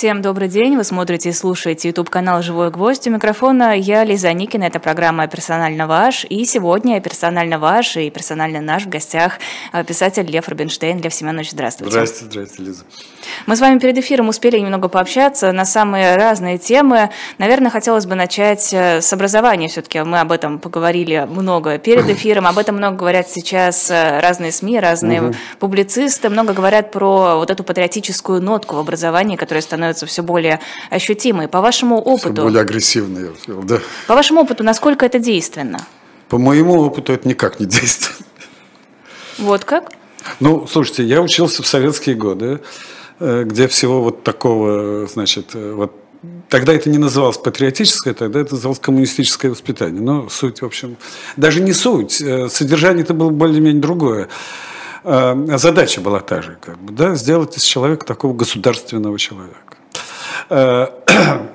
Всем добрый день. Вы смотрите и слушаете YouTube-канал «Живой гвоздь». У микрофона я, Лиза Никина. Это программа «Персонально ваш». И сегодня «Персонально ваш» и «Персонально наш» в гостях а, писатель Лев Рубинштейн. Лев Семенович, здравствуйте. Здравствуйте, здравствуйте, Лиза. Мы с вами перед эфиром успели немного пообщаться на самые разные темы. Наверное, хотелось бы начать э, с образования. Все-таки мы об этом поговорили много перед эфиром. Об этом много говорят сейчас э, разные СМИ, разные угу. публицисты. Много говорят про вот эту патриотическую нотку в образовании, которая становится становятся все более ощутимой. По вашему опыту... Все более агрессивные, я сказал, да. По вашему опыту, насколько это действенно? По моему опыту это никак не действенно. Вот как? Ну, слушайте, я учился в советские годы, э, где всего вот такого, значит, э, вот Тогда это не называлось патриотическое, тогда это называлось коммунистическое воспитание. Но суть, в общем, даже не суть, э, содержание это было более-менее другое. Задача была та же, как бы, да, сделать из человека такого государственного человека. Э,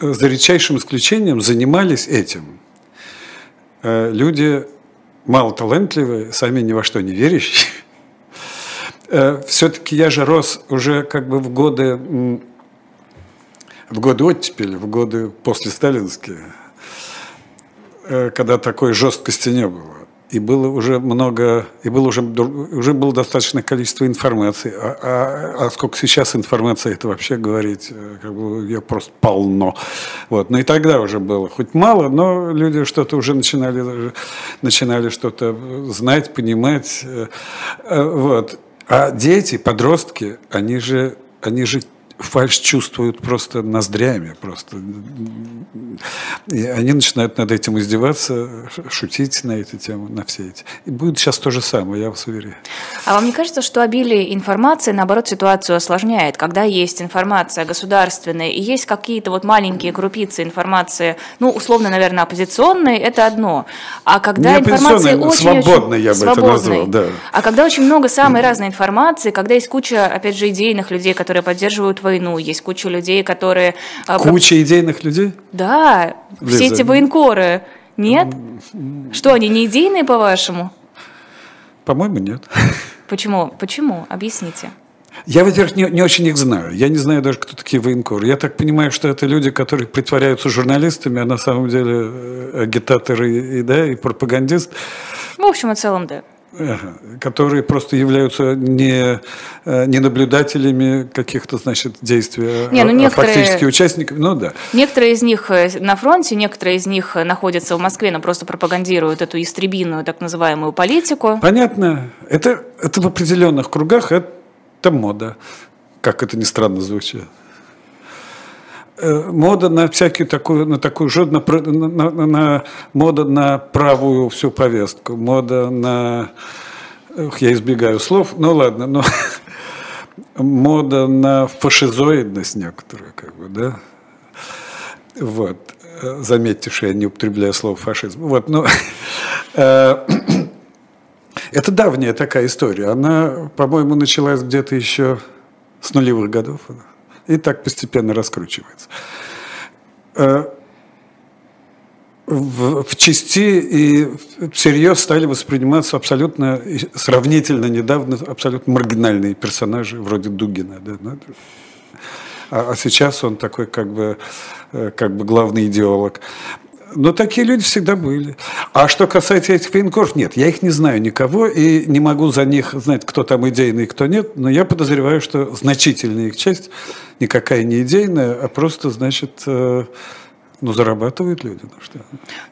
за редчайшим исключением занимались этим. Э, люди малоталантливые, сами ни во что не верящие. Э, Все-таки я же рос уже как бы в годы, в годы оттепели, в годы после сталинские, когда такой жесткости не было и было уже много, и было уже, уже было достаточное количество информации. А, а, а сколько сейчас информации, это вообще говорить, э, как бы ее просто полно. Вот. Но и тогда уже было хоть мало, но люди что-то уже начинали, начинали что-то знать, понимать. Э, э, вот. А дети, подростки, они же, они же фальш чувствуют просто ноздрями, просто. И они начинают над этим издеваться, шутить на эту тему, на все эти. И будет сейчас то же самое, я вас уверяю. А вам не кажется, что обилие информации, наоборот, ситуацию осложняет? Когда есть информация государственная и есть какие-то вот маленькие крупицы информации, ну, условно, наверное, оппозиционной, это одно. А когда не информация очень... Свободной, я бы свободной, это назвал, да. А когда очень много самой разной информации, когда есть куча, опять же, идейных людей, которые поддерживают войну, есть куча людей, которые... А, куча идейных людей? Да, Лиза. все эти военкоры. Нет? Что, они не идейные, по-вашему? По-моему, нет. Почему? Почему? Объясните. Я, во-первых, не, не очень их знаю. Я не знаю даже, кто такие военкоры. Я так понимаю, что это люди, которые притворяются журналистами, а на самом деле э, агитаторы и, да, и пропагандист. В общем и целом, да которые просто являются не, э, не наблюдателями каких-то, значит, действий, не, ну, а, некоторые, а фактически участниками, ну да. Некоторые из них э, на фронте, некоторые из них находятся в Москве, но просто пропагандируют эту истребинную так называемую политику. Понятно. Это, это в определенных кругах, это мода, как это ни странно звучит. Э, мода на всякую такую, на такую же, на, на, на, мода на правую всю повестку, мода на, ох, я избегаю слов, ну ладно, но мода на фашизоидность некоторую, как бы, да, вот, заметьте, что я не употребляю слово фашизм, вот, ну, э, это давняя такая история, она, по-моему, началась где-то еще с нулевых годов, и так постепенно раскручивается. Э, в, в части и всерьез стали восприниматься абсолютно, сравнительно недавно, абсолютно маргинальные персонажи, вроде Дугина. Да, а, а сейчас он такой как бы, э, как бы главный идеолог. Но такие люди всегда были. А что касается этих военкоров, нет, я их не знаю никого и не могу за них знать, кто там идейный, кто нет, но я подозреваю, что значительная их часть никакая не идейная, а просто, значит, э, ну, зарабатывают люди, ну что?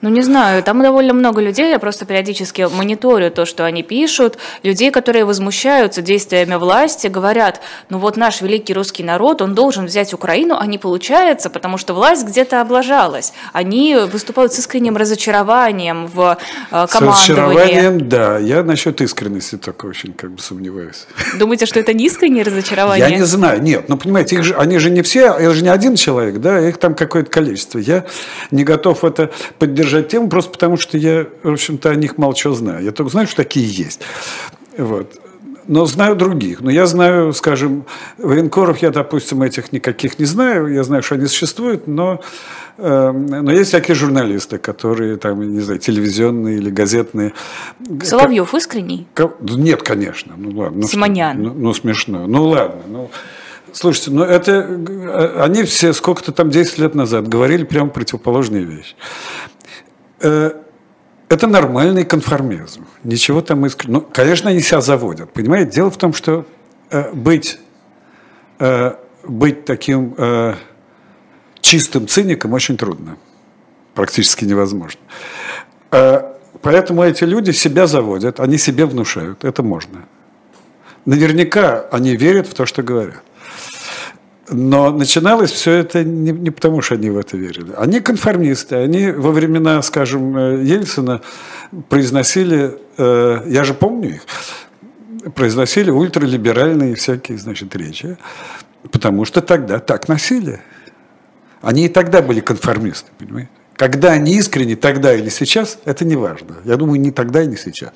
Ну, не знаю, там довольно много людей, я просто периодически мониторю то, что они пишут, людей, которые возмущаются действиями власти, говорят, ну вот наш великий русский народ, он должен взять Украину, а не получается, потому что власть где-то облажалась. Они выступают с искренним разочарованием в э, командовании. С разочарованием, да. Я насчет искренности только очень как бы сомневаюсь. Думаете, что это не искреннее разочарование? Я не знаю, нет. Ну, понимаете, их же, они же не все, это же не один человек, да, их там какое-то количество. Я я не готов это поддержать тему, просто потому что я, в общем-то, о них чего знаю. Я только знаю, что такие есть. Вот. Но знаю других. Но я знаю, скажем, военкоров я, допустим, этих никаких не знаю. Я знаю, что они существуют, но, э, но есть всякие журналисты, которые там, не знаю, телевизионные или газетные. Соловьев искренний? Нет, конечно. Ну ладно. Ну, Симонян. Ну, ну смешно. Ну ладно. Ну, Слушайте, ну это э, они все сколько-то там 10 лет назад говорили прямо противоположные вещи. Э, это нормальный конформизм. Ничего там иск... Ну, конечно, они себя заводят. Понимаете, дело в том, что э, быть, быть таким чистым циником очень трудно. Практически невозможно. Поэтому эти люди себя заводят, они себе внушают. Это можно. Наверняка они верят в то, что говорят. Но начиналось все это не, не потому, что они в это верили. Они конформисты. Они во времена, скажем, э, Ельцина произносили, э, я же помню их, произносили ультралиберальные всякие, значит, речи, потому что тогда так носили. Они и тогда были конформисты, понимаете? Когда они искренне, тогда или сейчас, это не важно. Я думаю, не тогда и не сейчас.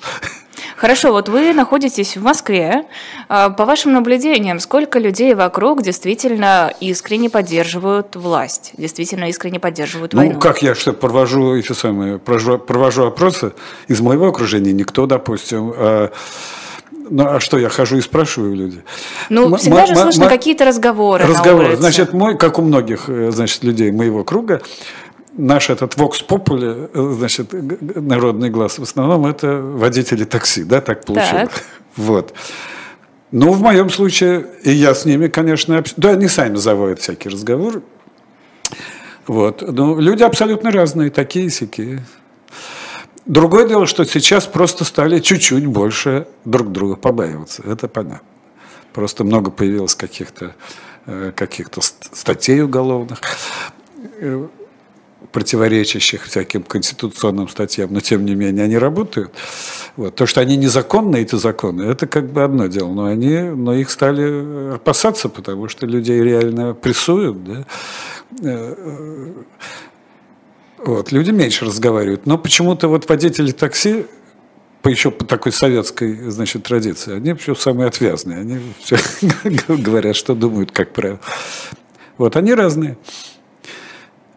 Хорошо, вот вы находитесь в Москве. А, по вашим наблюдениям, сколько людей вокруг действительно искренне поддерживают власть, действительно искренне поддерживают ну, войну? Ну, как я что, провожу эти самые, провожу, провожу опросы из моего окружения, никто, допустим, а, ну, а что, я хожу и спрашиваю людей? Ну, всегда же слышно какие-то разговоры Разговоры. Значит, мой, как у многих, э, значит, людей моего круга, наш этот Vox Populi, э, значит, народный глаз, в основном это водители такси, да, так получилось. Так. Вот. Ну, в моем случае, и я с ними, конечно, общ... да, они сами заводят всякие разговоры. Вот. Но люди абсолютно разные, такие и сякие. Другое дело, что сейчас просто стали чуть-чуть больше друг друга побаиваться. Это понятно. Просто много появилось каких-то э, каких-то статей уголовных э, противоречащих всяким конституционным статьям, но тем не менее они работают. Вот. То, что они незаконны, эти законы, это как бы одно дело, но, они, но их стали опасаться, потому что людей реально прессуют. Да? Э, э, вот. Люди меньше разговаривают. Но почему-то вот водители такси по еще по такой советской значит, традиции, они все самые отвязные. Они все говорят, что думают, как правило. Вот, они разные.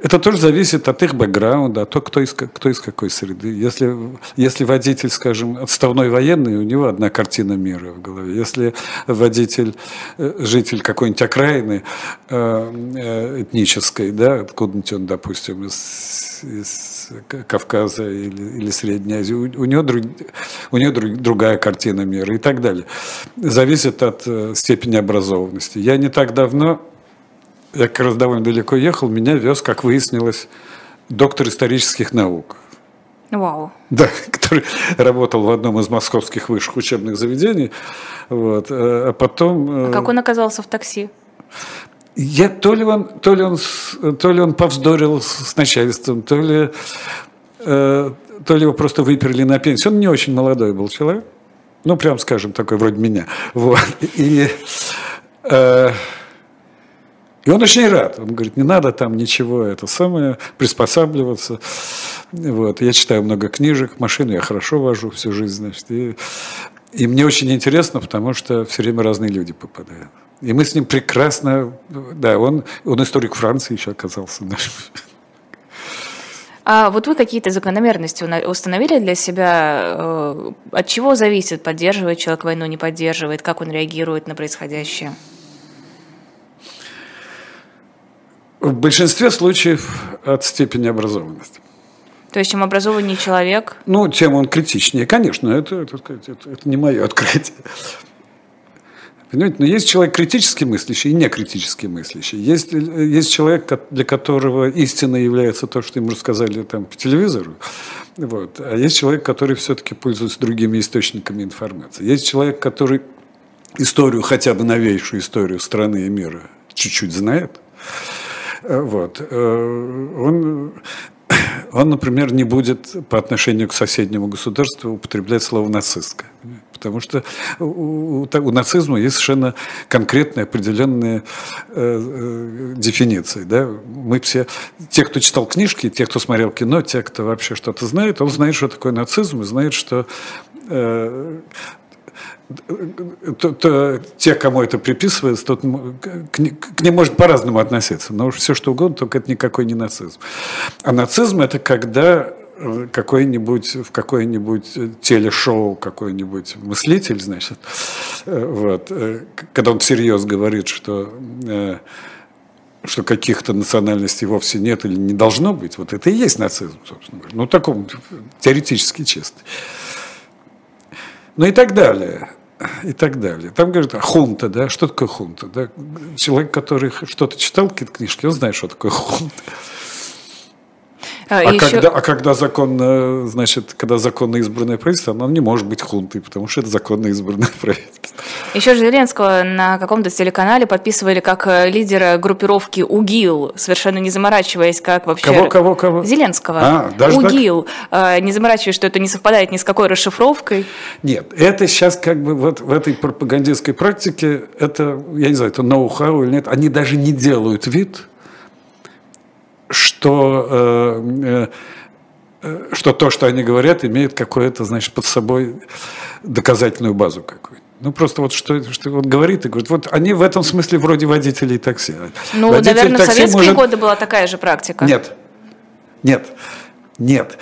Это тоже зависит от их бэкграунда, от того, кто из, кто из какой среды. Если, если водитель, скажем, отставной военный, у него одна картина мира в голове. Если водитель, э, житель какой-нибудь окраины э, э, этнической, да, откуда-нибудь он, допустим, из, из Кавказа или, или Средней Азии, у, у, него, друг, у него друг, другая картина мира и так далее. Зависит от степени образованности. Я не так давно я как раз довольно далеко ехал, меня вез, как выяснилось, доктор исторических наук. Вау. Да, который работал в одном из московских высших учебных заведений. Вот. Э, а потом... Э, а как он оказался в такси? Я, то, ли он, то, ли он, то ли он повздорил с начальством, то ли, э, то ли его просто выперли на пенсию. Он не очень молодой был человек. Ну, прям скажем, такой вроде меня. Вот. И... Э, и он очень рад. Он говорит, не надо там ничего, это самое, приспосабливаться. Вот. Я читаю много книжек, машину я хорошо вожу всю жизнь, значит. И, и мне очень интересно, потому что все время разные люди попадают. И мы с ним прекрасно, да, он, он историк Франции еще оказался. А вот вы какие-то закономерности установили для себя? Э, от чего зависит, поддерживает человек войну, не поддерживает, как он реагирует на происходящее? В большинстве случаев от степени образованности. То есть, чем образованнее человек? Ну, тем он критичнее. Конечно, это, это, это, это не мое открытие. Понимаете, но есть человек критически мыслящий и некритически мыслящий. Есть, есть человек, для которого истина является то, что ему рассказали там по телевизору. Вот. А есть человек, который все-таки пользуется другими источниками информации. Есть человек, который историю, хотя бы новейшую историю страны и мира чуть-чуть знает. Э, вот. Э, он, он, например, не будет по отношению к соседнему государству употреблять слово «нацистское». Потому что у, у, у нацизма есть совершенно конкретные определенные э, э, дефиниции. Да? Мы все, те, кто читал книжки, те, кто смотрел кино, те, кто вообще что-то знает, он знает, что такое нацизм, и знает, что э, те, кому это приписывается, тот, к, ним может по-разному относиться. Но уж все что угодно, только это никакой не нацизм. А нацизм – это когда какой-нибудь в какое-нибудь телешоу какой-нибудь мыслитель, значит, вот, когда он всерьез говорит, что что каких-то национальностей вовсе нет или не должно быть, вот это и есть нацизм, собственно говоря. Ну, таком теоретически чистый. Ну и так далее. И так далее. Там говорят, хунта, да, что такое хунта? Да? Человек, который что-то читал, какие-то книжки, он знает, что такое хунта. А, а, еще... когда, а когда законно, значит, когда законно избранное правительство, оно не может быть хунтой, потому что это законно избранное правительство. Еще Зеленского на каком-то телеканале подписывали как э, лидера группировки УГИЛ, совершенно не заморачиваясь, как вообще... Кого, кого, кого? Зеленского. А, даже УГИЛ. Так? А, не заморачиваясь, что это не совпадает ни с какой расшифровкой. Нет, это сейчас как бы вот в этой пропагандистской практике, это, я не знаю, это ноу-хау или нет, они даже не делают вид, что, э, э, что то, что они говорят, имеет какое-то, значит, под собой доказательную базу какую-то. Ну, просто вот что, что он говорит и говорит, вот они в этом смысле вроде водителей такси. Ну, Водитель наверное, такси в советские может... годы была такая же практика. Нет, нет, нет.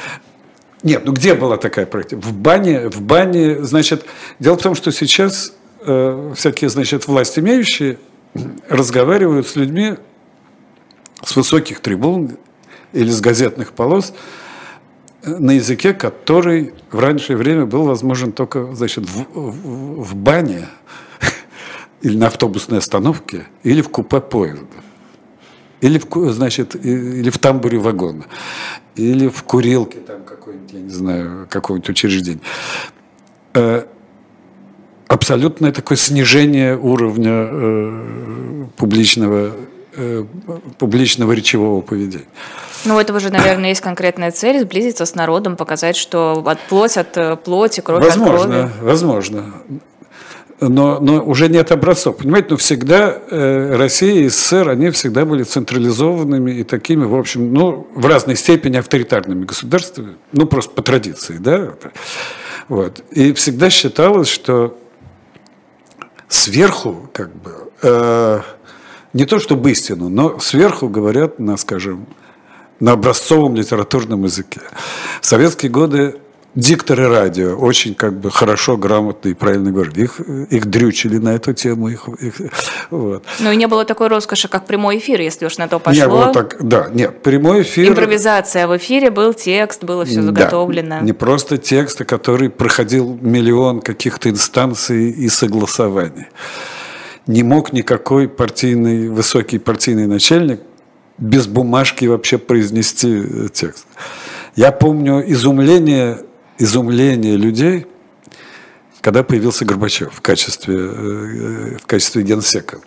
Нет, ну где была такая практика? В бане, в бане, значит, дело в том, что сейчас э, всякие, значит, власть имеющие разговаривают с людьми, с высоких трибун или с газетных полос на языке, который в раннее время был возможен только значит, в, в, в бане или на автобусной остановке, или в купе поезда, или в, значит, или в тамбуре вагона, или в курилке там какой-нибудь, я не знаю, какого-нибудь учреждения. Э, абсолютное такое снижение уровня э, публичного Э, публичного речевого поведения. Ну, у этого же, наверное, есть конкретная цель – сблизиться с народом, показать, что от плоть от э, плоти, кровь возможно, от крови. Возможно, но, но уже нет образцов. Понимаете, но всегда э, Россия и СССР, они всегда были централизованными и такими, в общем, ну, в разной степени авторитарными государствами, ну, просто по традиции, да. Вот. И всегда считалось, что сверху, как бы, э, не то чтобы истину, но сверху говорят на, скажем, на образцовом литературном языке. В советские годы дикторы радио очень как бы хорошо, грамотно и правильно говорят. Их, их дрючили на эту тему. Их, их, вот. Ну и не было такой роскоши, как прямой эфир, если уж на то пошло. Не было так, да, нет, прямой эфир... Импровизация в эфире, был текст, было все заготовлено. Да, не просто текст, а который проходил миллион каких-то инстанций и согласований не мог никакой партийный, высокий партийный начальник без бумажки вообще произнести э, текст. Я помню изумление, изумление людей, когда появился Горбачев в качестве, э, в качестве генсека.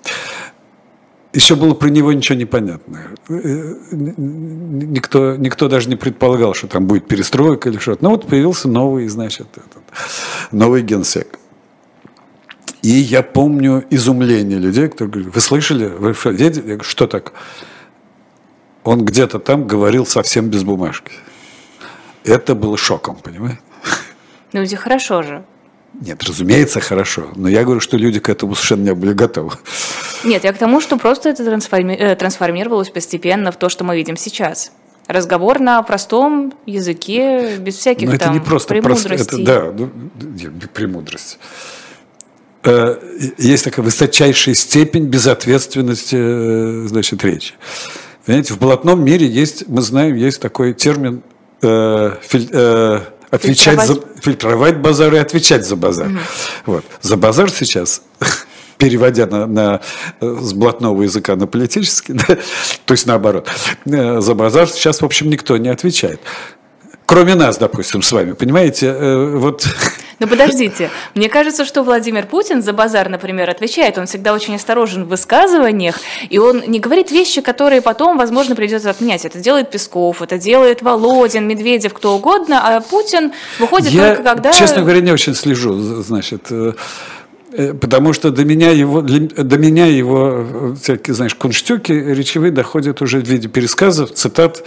Еще было про него ничего непонятно. Э, никто, никто даже не предполагал, что там будет перестройка или что-то. Но вот появился новый, значит, этот, новый генсек. И я помню изумление людей, которые говорят, вы слышали, вы что, видели? Что так? Он где-то там говорил совсем без бумажки. Это было шоком, понимаете? Ну, это хорошо же. Нет, разумеется, хорошо. Но я говорю, что люди к этому совершенно не были готовы. Нет, я к тому, что просто это трансформи... Э, трансформировалось постепенно в то, что мы видим сейчас. Разговор на простом языке, без всяких Но это там не просто премудростей. Просто, это, да, ну, премудрость. Э, есть такая высочайшая степень безответственности, э, значит, речи. Понимаете, в блатном мире есть, мы знаем, есть такой термин э, филь, э, отвечать фильтровать. за фильтровать базар и отвечать за базар. Угу. Вот. За базар сейчас переводя на, на, с блатного языка на политический, да, то есть наоборот, за базар сейчас, в общем, никто не отвечает. Кроме нас, допустим, с вами, понимаете, вот но подождите, мне кажется, что Владимир Путин за базар, например, отвечает. Он всегда очень осторожен в высказываниях, и он не говорит вещи, которые потом, возможно, придется отменять. Это делает Песков, это делает Володин, Медведев, кто угодно, а Путин выходит Я, только когда... честно говоря, не очень слежу, значит, э, э, Потому что до меня его, до меня его э, всякие, знаешь, кунштюки речевые доходят уже в виде пересказов, цитат.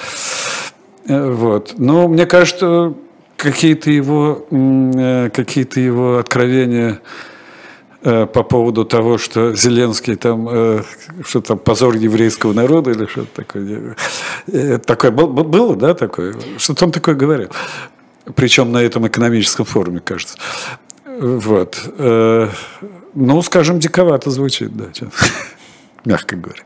Вот. Но мне кажется, какие-то его, э, какие-то его откровения э, по поводу того, что Зеленский там, э, что там, позор еврейского народа или что-то такое. Такое было, да, такое? Что-то он такое говорил. Причем на этом экономическом форуме, кажется. Вот. Ну, скажем, диковато звучит, да, мягко говоря.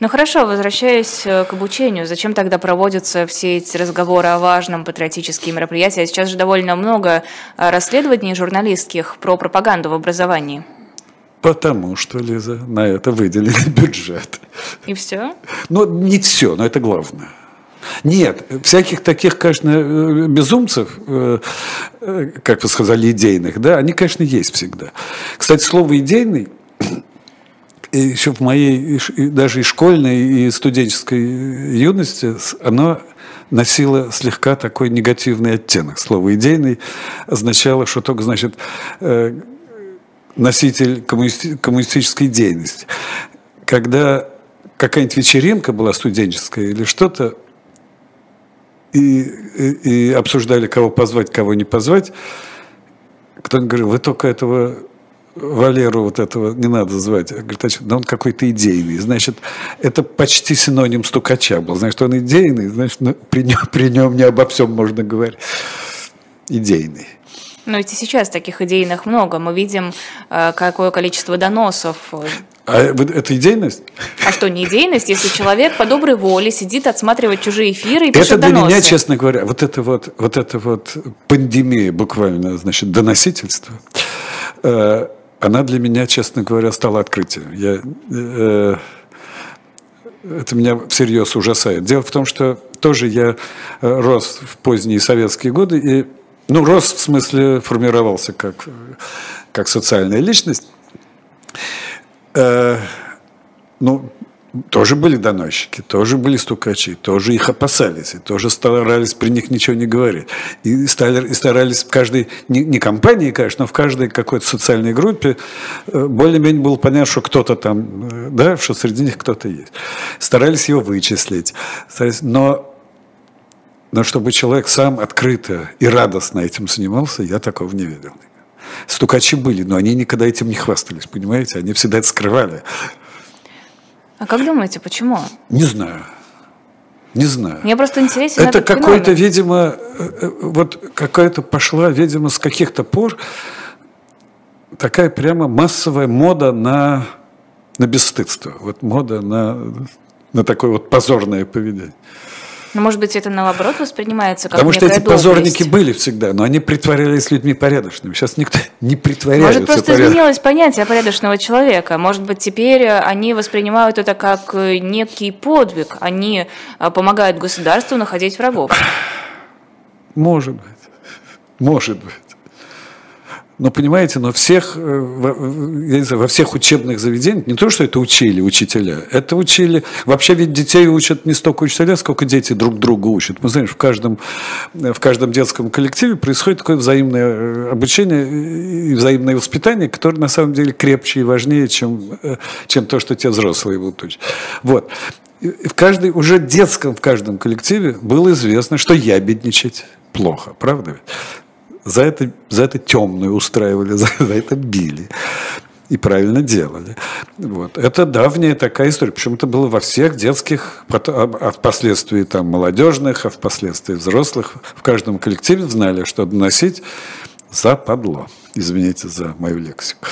Ну хорошо, возвращаясь э, к обучению, зачем тогда проводятся все эти разговоры о важном патриотические мероприятия? Сейчас же довольно много э, расследований журналистских про пропаганду в образовании. Потому что, Лиза, на это выделили бюджет. И все? Ну, не все, но это главное. Нет, всяких таких, конечно, э, безумцев, как вы сказали, идейных, да, они, конечно, есть всегда. Кстати, слово «идейный» еще в моей даже и школьной, и студенческой юности оно носило слегка такой негативный оттенок. Слово «идейный» означало, что только, значит, э, носитель коммунисти коммунистической деятельности. Когда какая-нибудь вечеринка была студенческая или что-то, и, и, и обсуждали, кого позвать, кого не позвать, кто-нибудь говорил, вы только этого Валеру вот этого не надо звать. Говорит, а да он какой-то идейный. Значит, это почти синоним стукача был. Значит, он идейный, значит, ну, при, нем, при нем не обо всем можно говорить. Идейный. Но ведь и сейчас таких идейных много. Мы видим, э, какое количество доносов. А это идейность? А что, не идейность, если человек по доброй воле сидит отсматривать чужие эфиры и пишет Это для доносы? меня, честно говоря, вот это вот, вот это вот пандемия буквально, значит, доносительства, э, она для меня, честно говоря, стала открытием. Я, э, это меня всерьез ужасает. Дело в том, что тоже я э, рос в поздние советские годы, и, ну, рос в смысле формировался как, как социальная личность. Э, ну, тоже были доносчики, тоже были стукачи, тоже их опасались, и тоже старались при них ничего не говорить. И, стали, и старались в каждой, не, не компании, конечно, но в каждой какой-то социальной группе э, более-менее было понятно, что кто-то там, э, да, что среди них кто-то есть. Старались его вычислить, старались, но но чтобы человек сам открыто и радостно этим занимался, я такого не видел. Стукачи были, но они никогда этим не хвастались, понимаете? Они всегда это скрывали. А как думаете, почему? Не знаю. Не знаю. Мне просто интересен Это какой-то, видимо, э, э, вот какая-то пошла, видимо, с каких-то пор такая прямо массовая мода на, на бесстыдство. Вот мода на, на такое вот позорное поведение. Но, может быть, это наоборот воспринимается как Потому что эти позорники были всегда, но они притворялись людьми порядочными. Сейчас никто не притворяется Может, просто поряд... изменилось понятие порядочного человека. Может быть, теперь они воспринимают это как некий подвиг. Они а, помогают государству находить врагов. Может быть. Может быть. Но понимаете, но всех, э, я не знаю, во всех учебных заведениях, не то, что это учили учителя, это учили, вообще ведь детей учат не столько учителя, сколько дети друг друга учат. Мы знаем, в каждом, в каждом детском коллективе происходит такое взаимное э, обучение и взаимное воспитание, которое на самом деле крепче и важнее, чем, э, чем то, что те взрослые будут учить. Вот. в каждой, уже детском, в каждом коллективе было известно, что ябедничать плохо, правда? За это, за это темную устраивали, за, за это били. И правильно делали. Вот. Это давняя такая история. Причем это было во всех детских, а впоследствии там молодежных, а впоследствии взрослых. В каждом коллективе знали, что доносить западло. Извините за мою лексику.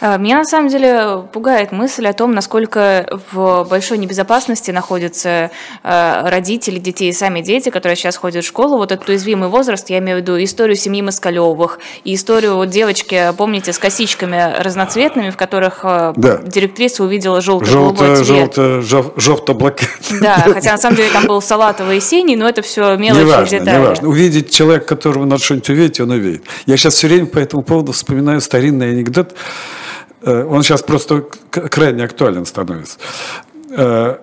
Э, меня на самом деле пугает мысль о том, насколько в большой небезопасности находятся э, родители детей и сами дети, которые сейчас ходят в школу. Вот этот уязвимый возраст, я имею в виду историю семьи Москалевых и историю вот девочки, помните, с косичками разноцветными, в которых э, да. директриса увидела желто-голубой цвет. Желто, жел, желто-блокет. Да, хотя на самом деле там был салатовый и синий, но это все мелочи неважно, детали. Неважно. Увидеть человека, которого надо что-нибудь увидеть, он увидит. Я сейчас все время по этому поводу вспоминаю старинный анекдот. Э, он сейчас просто крайне актуален становится. Э,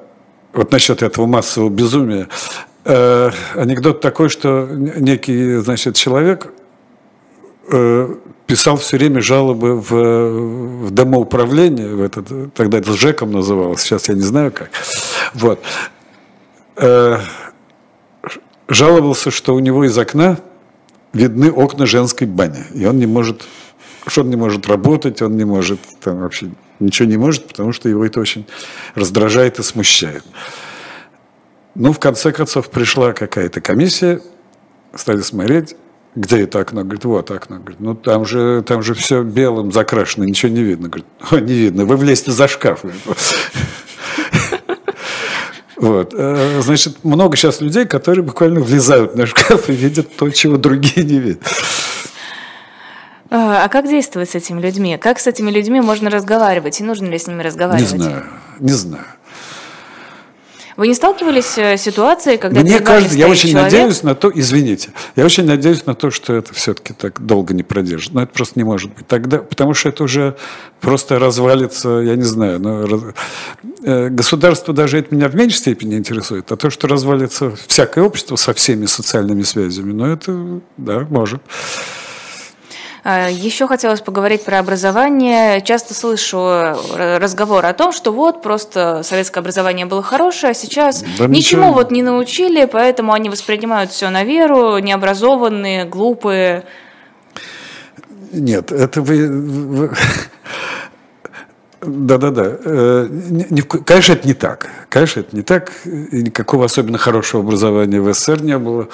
вот насчет этого массового безумия. Э, анекдот такой, что некий, значит, человек писал все время жалобы в, в домоуправление, в этот, тогда это ЖЭКом называлось, сейчас я не знаю как. Вот. Жаловался, что у него из окна видны окна женской бани, и он не может что он не может работать, он не может там вообще ничего не может, потому что его это очень раздражает и смущает. Ну, в конце концов, пришла какая-то комиссия, стали смотреть, где это окно? Говорит, вот окно. Говорит, ну там же, там же все белым закрашено, ничего не видно. Говорит, о, не видно, вы влезьте за шкаф. Вот. Э, значит, много сейчас людей, которые буквально влезают на шкаф и видят то, чего другие не видят. А, а как действовать с этими людьми? Как с этими людьми можно разговаривать? И нужно ли с ними разговаривать? Не знаю, не знаю. Вы не сталкивались с ситуацией, когда... Мне кажется, я очень человек... надеюсь на то, извините, я очень надеюсь на то, что это все-таки так долго не продержит. Но это просто не может быть. Тогда, потому что это уже просто развалится, я не знаю, но раз... Э, государство даже это меня в меньшей степени интересует, а то, что развалится всякое общество со всеми социальными связями, ну это, да, может. А, Еще хотелось поговорить про образование. Часто слышу разговор о том, что вот просто советское образование было хорошее, а сейчас да ничему ничего. вот не научили, поэтому они воспринимают все на веру, необразованные, глупые. Нет, это вы, вы... Да-да-да. Э, конечно, это не так. Конечно, это не так. И никакого особенно хорошего образования в СССР не было.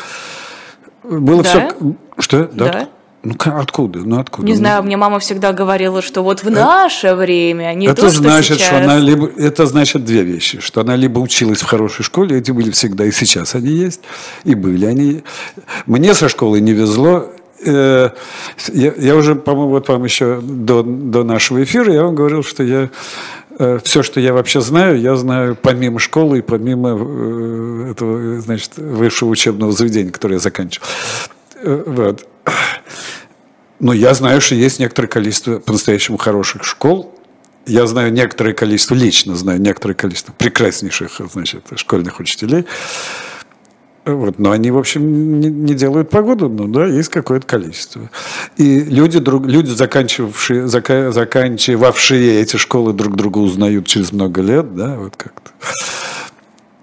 Было да? все... Что? Да. да. Ну откуда? Ну откуда? Не ну, знаю, мне мама всегда говорила, что вот в э, наше время, не это то, что значит, сейчас. что она либо это значит две вещи, что она либо училась в хорошей школе, эти были всегда и сейчас они есть, и были они. Мне со школы не везло. Э, я, я уже, по-моему, вот вам еще до, до нашего эфира я вам говорил, что я э, все, что я вообще знаю, я знаю помимо школы и помимо этого, значит, высшего учебного заведения, которое я заканчивал. Вот. Но я знаю, что есть некоторое количество по-настоящему хороших школ. Я знаю некоторое количество, лично знаю некоторое количество прекраснейших значит, школьных учителей. Вот, но они, в общем, не, не делают погоду, но да, есть какое-то количество. И люди, друг, люди заканчивавшие, зака, заканчивавшие эти школы друг друга узнают через много лет, да, вот как-то.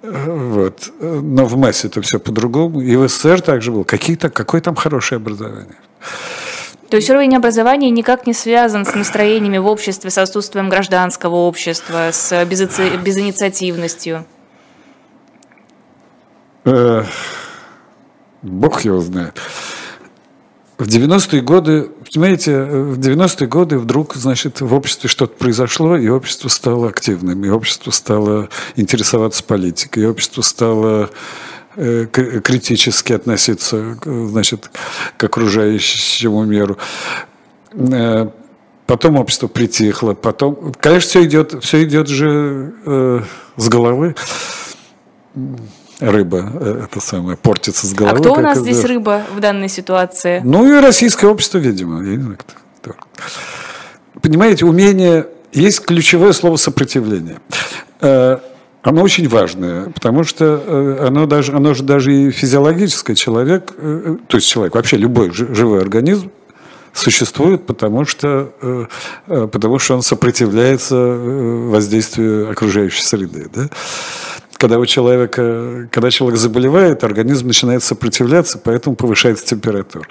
Вот. Но в массе это все по-другому. И в СССР также было. Какие-то, какое там хорошее образование. То есть уровень образования никак не связан с настроениями в обществе, с отсутствием гражданского общества, с безинициативностью? Э, бог его знает. В 90-е годы, понимаете, в 90-е годы вдруг, значит, в обществе что-то произошло, и общество стало активным, и общество стало интересоваться политикой, и общество стало критически относиться значит, к окружающему миру. Э, потом общество притихло, потом, конечно, все идет, все идет же э, с головы. Рыба, э, это самое, портится с головы. А кто у нас здесь рыба в данной ситуации? Ну и российское общество, видимо. Я не знаю, кто. Понимаете, умение, есть ключевое слово сопротивление оно очень важное, потому что э, оно, даже, оно же даже и физиологическое. Человек, э, то есть человек, вообще любой живой организм существует, потому что, э, потому что он сопротивляется воздействию окружающей среды. Да? Когда у человека, когда человек заболевает, организм начинает сопротивляться, поэтому повышается температура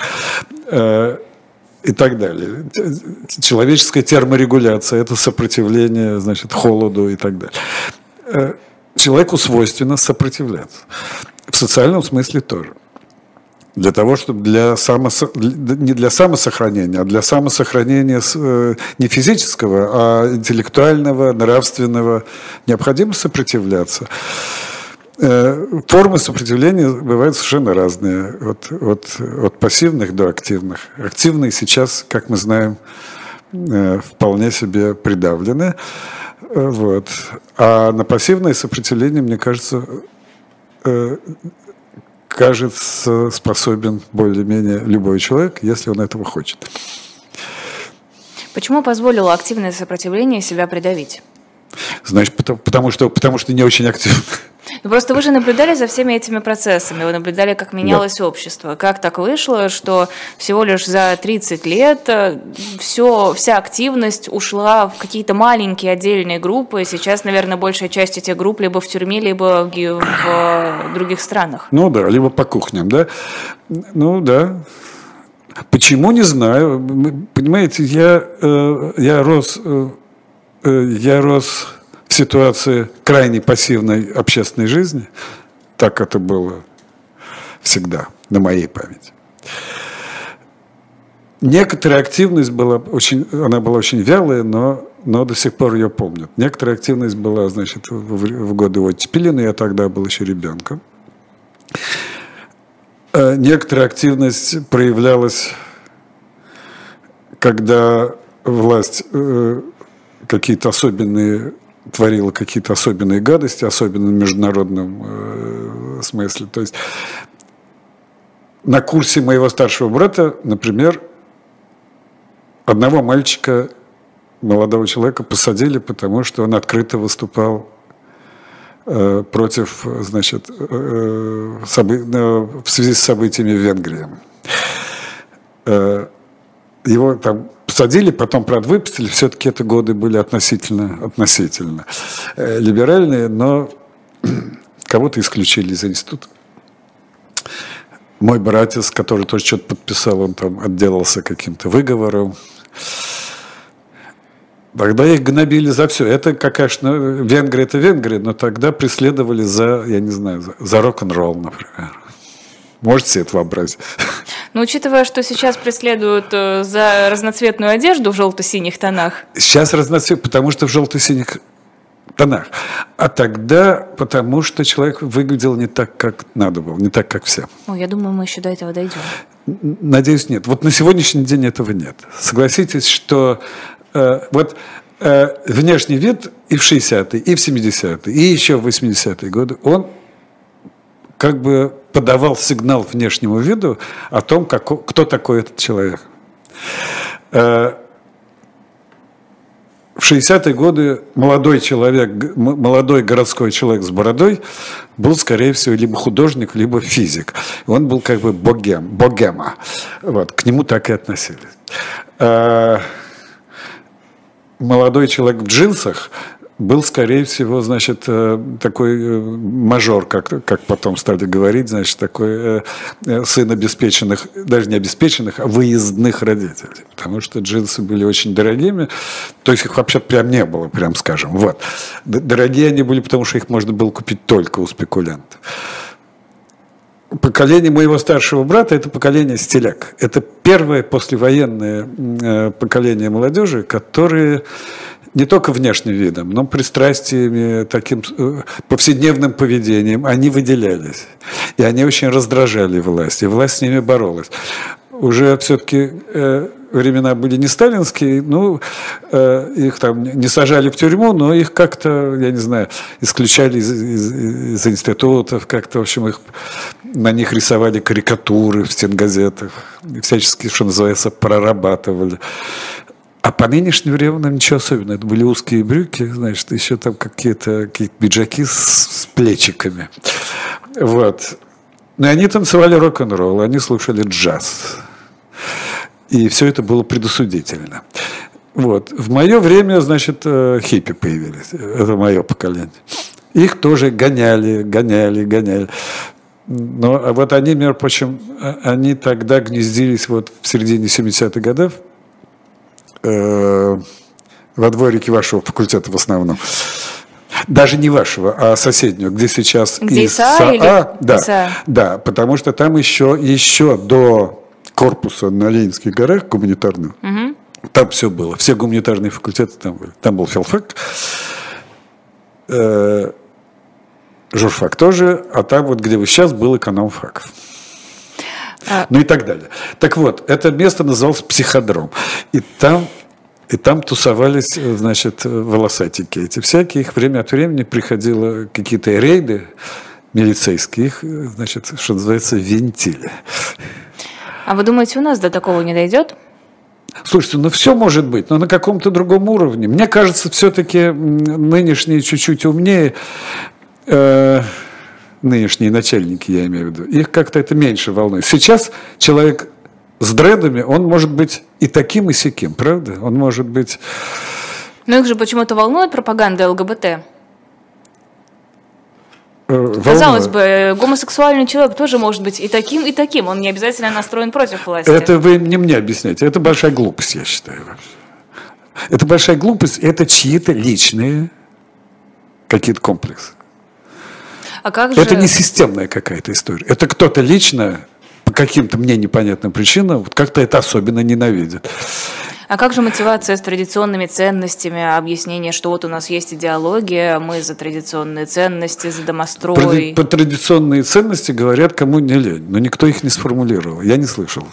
и так далее. Человеческая терморегуляция – это сопротивление значит, холоду и так далее человеку свойственно сопротивляться. В социальном смысле тоже. Для того, чтобы для самосо... не для самосохранения, а для самосохранения э, не физического, а интеллектуального, нравственного, необходимо сопротивляться. Э, формы сопротивления бывают совершенно разные, от, от, от пассивных до активных. Активные сейчас, как мы знаем, э, вполне себе придавлены. Вот. А на пассивное сопротивление, мне кажется, э, кажется, способен более-менее любой человек, если он этого хочет. Почему позволило активное сопротивление себя придавить? Значит, потому, потому, что, потому что не очень активно. Ну, просто вы же наблюдали за всеми этими процессами, вы наблюдали, как менялось да. общество. Как так вышло, что всего лишь за 30 лет э, все, вся активность ушла в какие-то маленькие отдельные группы. Сейчас, наверное, большая часть этих групп либо в тюрьме, либо в, в других странах. Ну да, либо по кухням, да. Ну да. Почему, не знаю. Понимаете, я, э, я рос, э, э, я рос в ситуации крайне пассивной общественной жизни. Так это было всегда, на моей памяти. Некоторая активность была очень, она была очень вялая, но, но до сих пор ее помнят. Некоторая активность была, значит, в, в годы оттепели, я тогда был еще ребенком. Э, некоторая активность проявлялась, когда власть э, какие-то особенные творила какие-то особенные гадости, особенно в международном э, смысле. То есть на курсе моего старшего брата, например, одного мальчика, молодого человека, посадили, потому что он открыто выступал Э, против, значит, э, собы... в связи с событиями в Венгрии. Э, его там посадили, потом, правда, выпустили. Все-таки это годы были относительно, относительно либеральные, но кого-то исключили из института. Мой братец, который тоже что-то подписал, он там отделался каким-то выговором. Тогда их гнобили за все. Это, конечно, Венгрия это Венгрия, но тогда преследовали за, я не знаю, за, за рок-н-ролл, например. Можете себе это вообразить? Но учитывая, что сейчас преследуют э, за разноцветную одежду в желто-синих тонах. Сейчас разноцвет, потому что в желто-синих тонах. А тогда потому что человек выглядел не так, как надо было, не так, как все. О, я думаю, мы еще до этого дойдем. Надеюсь, нет. Вот на сегодняшний день этого нет. Согласитесь, что Э, вот э, внешний вид и в 60-е, и в 70-е, и еще в 80-е годы, он как бы подавал сигнал внешнему виду о том, как, кто такой этот человек. Э, в 60-е годы молодой человек, молодой городской человек с бородой был, скорее всего, либо художник, либо физик. Он был как бы богем, богема. Вот, к нему так и относились молодой человек в джинсах был, скорее всего, значит, э, такой э, мажор, как, как потом стали говорить, значит, такой э, сын обеспеченных, даже не обеспеченных, а выездных родителей. Потому что джинсы были очень дорогими, то есть их вообще прям не было, прям скажем. Вот. Дорогие они были, потому что их можно было купить только у спекулянтов поколение моего старшего брата – это поколение стиляк. Это первое послевоенное э, поколение молодежи, которые не только внешним видом, но пристрастиями, таким э, повседневным поведением, они выделялись. И они очень раздражали власть, и власть с ними боролась. Уже все-таки э, времена были не сталинские, ну, э, их там не сажали в тюрьму, но их как-то, я не знаю, исключали из, из, из институтов, как-то, в общем, их, на них рисовали карикатуры в стенгазетах, всячески, что называется, прорабатывали. А по нынешнему времени ничего особенного. Это были узкие брюки, значит, еще там какие-то какие пиджаки с, с плечиками. Вот. Но они танцевали рок-н-ролл, они слушали джаз. И все это было предусудительно. Вот. В мое время, значит, э, хиппи появились. Это мое поколение. Их тоже гоняли, гоняли, гоняли. Но вот они, между прочим, а, они тогда гнездились вот в середине 70-х годов э, во дворике вашего факультета в основном. Даже не вашего, а соседнего, где сейчас где ИСА, или да, ИСА? да, потому что там еще, еще до корпуса на Ленинских горах гуманитарного. Угу. Там все было. Все гуманитарные факультеты там были. Там был филфак, э, журфак тоже, а там вот, где вы сейчас, был экономфак. А... Ну и так далее. Так вот, это место называлось психодром. И там и там тусовались, значит, волосатики эти всякие. Их время от времени приходило какие-то рейды милицейские, их, значит, что называется, винтили. А вы думаете, у нас до такого не дойдет? Слушайте, ну все может быть, но на каком-то другом уровне. Мне кажется, все-таки нынешние чуть-чуть умнее, э, нынешние начальники, я имею в виду, их как-то это меньше волнует. Сейчас человек с дредами, он может быть и таким, и сяким, правда? Он может быть... Но их же почему-то волнует пропаганда ЛГБТ. волнует. Казалось бы, гомосексуальный человек тоже может быть и таким, и таким. Он не обязательно настроен против власти. Это вы не мне объясняете. Это большая глупость, я считаю. Это большая глупость, это чьи-то личные какие-то комплексы. А как же... Это не системная какая-то история. Это кто-то лично по каким-то мне непонятным причинам вот как-то это особенно ненавидит. А как же мотивация с традиционными ценностями, объяснение, что вот у нас есть идеология, мы за традиционные ценности, за домострой? Про, про традиционные ценности говорят кому не лень, но никто их не сформулировал, я не слышал.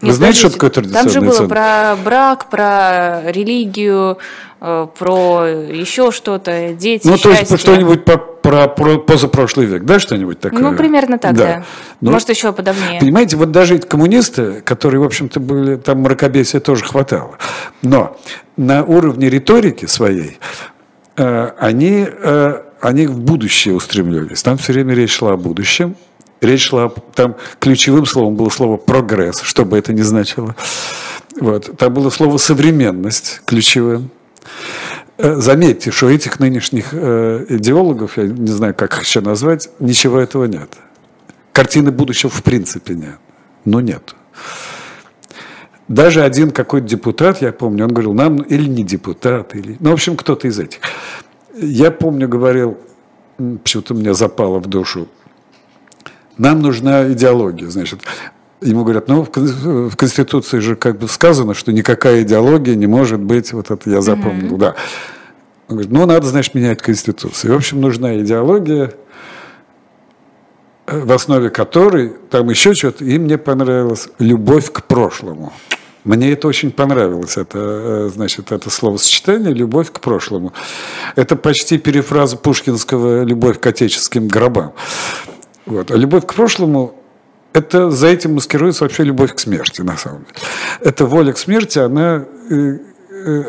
Вы Нет, знаете, что такое традиционные ценности? Там же было ценности? про брак, про религию, про еще что-то, дети, Ну, счастье. то есть что-нибудь по, про, про позапрошлый век, да, что-нибудь такое? Ну, примерно так, да. да. Ну, Может, еще подобнее. Понимаете, вот даже эти коммунисты, которые, в общем-то, были, там мракобесия тоже хватало, но на уровне риторики своей э, они, э, они в будущее устремлялись. Там все время речь шла о будущем, речь шла, там ключевым словом было слово «прогресс», что бы это ни значило. Вот. Там было слово «современность» ключевым. Э, заметьте, что этих нынешних э, идеологов, я не знаю, как их еще назвать, ничего этого нет. Картины будущего в принципе нет. Ну, нет. Даже один какой-то депутат, я помню, он говорил, нам, или не депутат, или, ну, в общем, кто-то из этих. Я помню, говорил, почему-то мне запало в душу, нам нужна идеология, значит, ему говорят, ну, в Конституции же как бы сказано, что никакая идеология не может быть, вот это я запомнил, mm-hmm. да. Он говорит, ну, надо, значит, менять Конституцию. В общем, нужна идеология, в основе которой, там еще что-то, и мне понравилось, любовь к прошлому. Мне это очень понравилось, это, э, значит, это словосочетание «любовь к прошлому». Это почти перефраза пушкинского «любовь к отеческим гробам». Вот. А любовь к прошлому это за этим маскируется вообще любовь к смерти, на самом деле. Эта воля к смерти, она, э, э,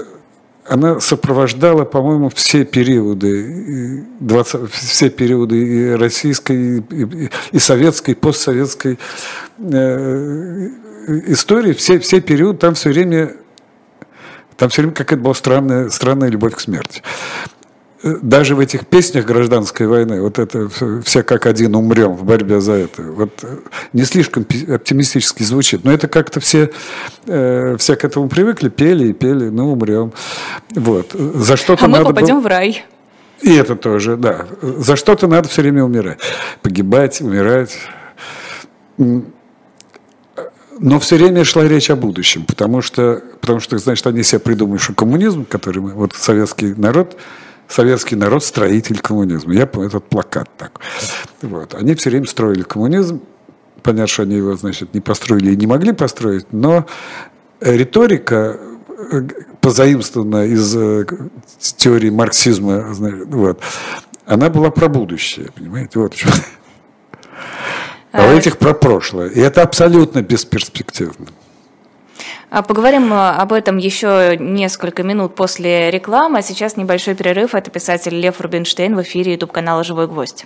она сопровождала, по-моему, все периоды, 20, все периоды и российской, и, и советской, и постсоветской э, истории, все, все периоды, там все время там все время какая-то была странная, странная любовь к смерти даже в этих песнях гражданской войны, вот это все как один умрем в борьбе за это, вот э, не слишком оптимистически звучит, но это как-то все, э, все к этому привыкли, пели и пели, ну умрем. Вот. За что-то а мы надо попадем было... в рай. И это тоже, да. За что-то надо все время умирать. Погибать, умирать. Но все время шла речь о будущем, потому что, потому что значит, они себе придумали, что коммунизм, который мы, вот советский народ, советский народ строитель коммунизма. Я помню этот плакат так. Вот. Они все время строили коммунизм. Понятно, что они его, значит, не построили и не могли построить, но риторика э, позаимствованная из э, теории марксизма, вот, она была про будущее, понимаете, вот А у этих про прошлое. И это абсолютно бесперспективно. А поговорим э, об этом еще несколько минут после рекламы. А сейчас небольшой перерыв. Это писатель Лев Рубинштейн в эфире YouTube-канала «Живой гвоздь».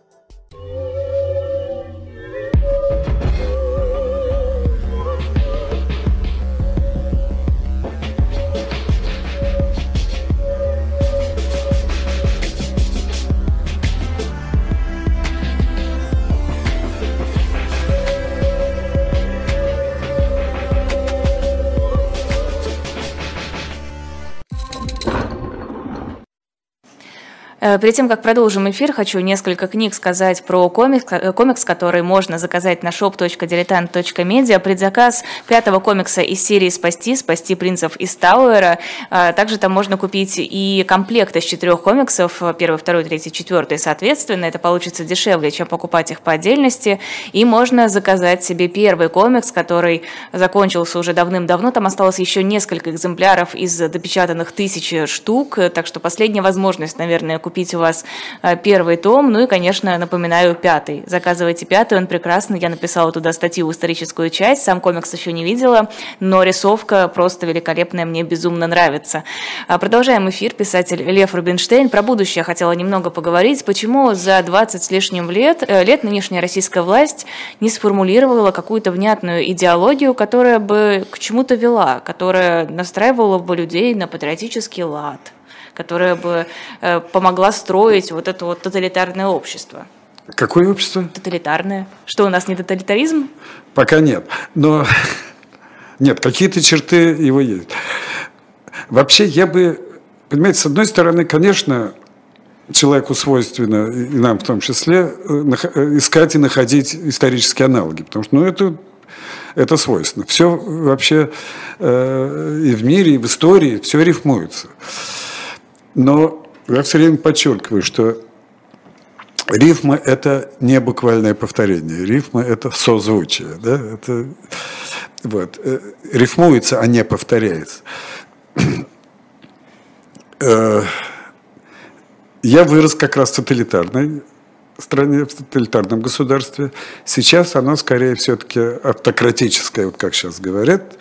Перед тем, как продолжим эфир, хочу несколько книг сказать про комикс, э, комикс который можно заказать на shop.diletant.media. Предзаказ пятого комикса из серии «Спасти», «Спасти принцев из Тауэра». Э, также там можно купить и комплект из четырех комиксов, первый, второй, третий, четвертый, соответственно. Это получится дешевле, чем покупать их по отдельности. И можно заказать себе первый комикс, который закончился уже давным-давно. Там осталось еще несколько экземпляров из допечатанных тысячи штук, так что последняя возможность, наверное, купить купить у вас э, первый том, ну и, конечно, напоминаю, пятый. Заказывайте пятый, он прекрасный. Я написала туда статью историческую часть, сам комикс еще не видела, но рисовка просто великолепная, мне безумно нравится. А, продолжаем эфир. Писатель Лев Рубинштейн. Про будущее хотела немного поговорить. Почему за 20 с лишним лет, э, лет нынешняя российская власть не сформулировала какую-то внятную идеологию, которая бы к чему-то вела, которая настраивала бы людей на патриотический лад, которая бы э, помогла строить вот это вот тоталитарное общество. Какое общество? Тоталитарное. Что у нас не тоталитаризм? Пока нет. Но нет, какие-то черты его есть. Вообще я бы, понимаете, с одной стороны, конечно, человеку свойственно, и нам в том числе, э, э, искать и находить исторические аналоги. Потому что ну, это, это свойственно. Все вообще э, и в мире, и в истории, все рифмуется. Но я все время подчеркиваю, что рифма – это не буквальное повторение. Рифма – это созвучие. Да? Это, вот, э, рифмуется, а не повторяется. Я вырос как раз в тоталитарной стране, в тоталитарном государстве. Сейчас оно скорее все-таки автократическое, вот как сейчас говорят.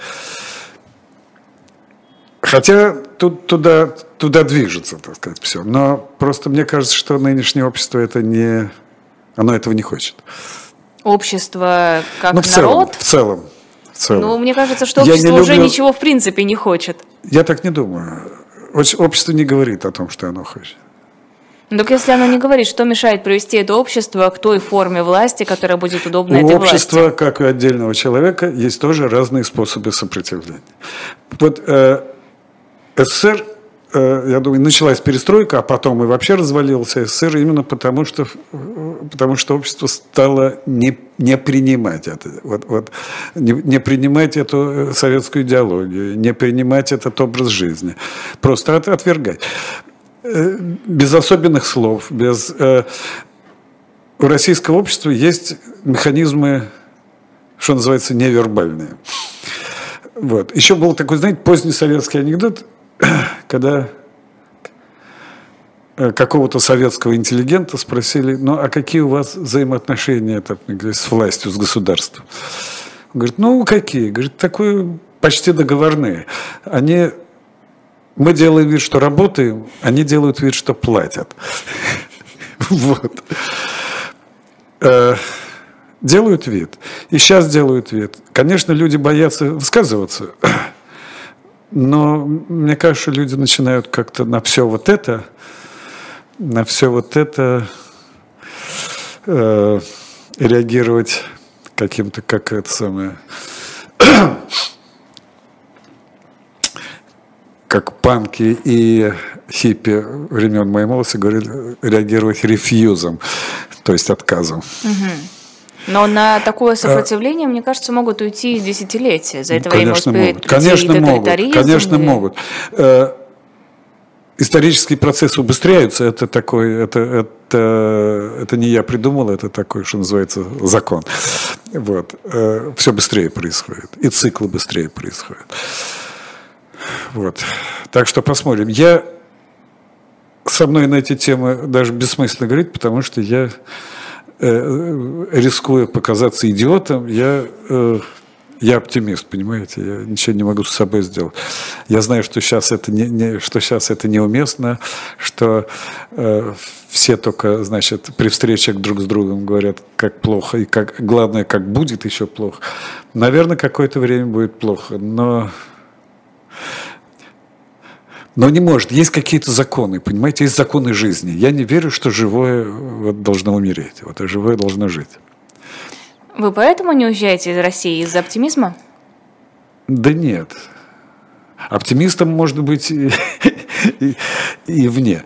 Хотя тут, туда, туда движется, так сказать, все. Но просто мне кажется, что нынешнее общество это не... Оно этого не хочет. Общество как ну, в народ? Целом, в целом. В целом. Ну, мне кажется, что общество не уже люблю... ничего в принципе не хочет. Я так не думаю. Общество не говорит о том, что оно хочет. Ну, так если оно не говорит, что мешает привести это общество к той форме власти, которая будет удобна у этой общества, власти? как и у отдельного человека, есть тоже разные способы сопротивления. Вот э, СССР, э, я думаю, началась перестройка, а потом и вообще развалился СССР именно потому, что, потому что общество стало не, не принимать это, вот, вот, не, не принимать эту э, советскую идеологию, не принимать этот образ жизни, просто от, отвергать. Э, без особенных слов, без... Э, у российского общества есть механизмы, что называется, невербальные. Вот. Еще был такой, знаете, поздний советский анекдот, когда э, какого-то советского интеллигента спросили, ну а какие у вас взаимоотношения так, с властью, с государством? Он говорит, ну какие? Говорит, такое почти договорные. Они мы делаем вид, что работаем, они делают вид, что платят. Вот. Э, делают вид. И сейчас делают вид. Конечно, люди боятся высказываться. Но мне кажется, что люди начинают как-то на все вот это, на все вот это э, реагировать каким-то, как это самое, как панки и хиппи времен моей молодости говорили, реагировать рефьюзом, то есть отказом. Но на такое сопротивление, а, мне кажется, могут уйти десятилетия. За это конечно, время могут. Конечно, могут. Конечно, и... могут. Э, исторические процессы убыстряются, это такой, это, это, это не я придумал, это такой, что называется, закон. Вот. Э, Все быстрее происходит, и циклы быстрее происходят. Вот. Так что посмотрим. Я со мной на эти темы даже бессмысленно говорить, потому что я, э, рискуя показаться идиотом, я, э, я оптимист, понимаете, я ничего не могу с собой сделать. Я знаю, что сейчас это, не, не, что сейчас это неуместно, что э, все только, значит, при встречах друг с другом говорят, как плохо, и как, главное, как будет еще плохо. Наверное, какое-то время будет плохо, но но не может. Есть какие-то законы, понимаете, есть законы жизни. Я не верю, что живое вот, должно умереть, вот, а живое должно жить. Вы поэтому не уезжаете из России из-за оптимизма? Да нет. Оптимистом может быть и, и, и вне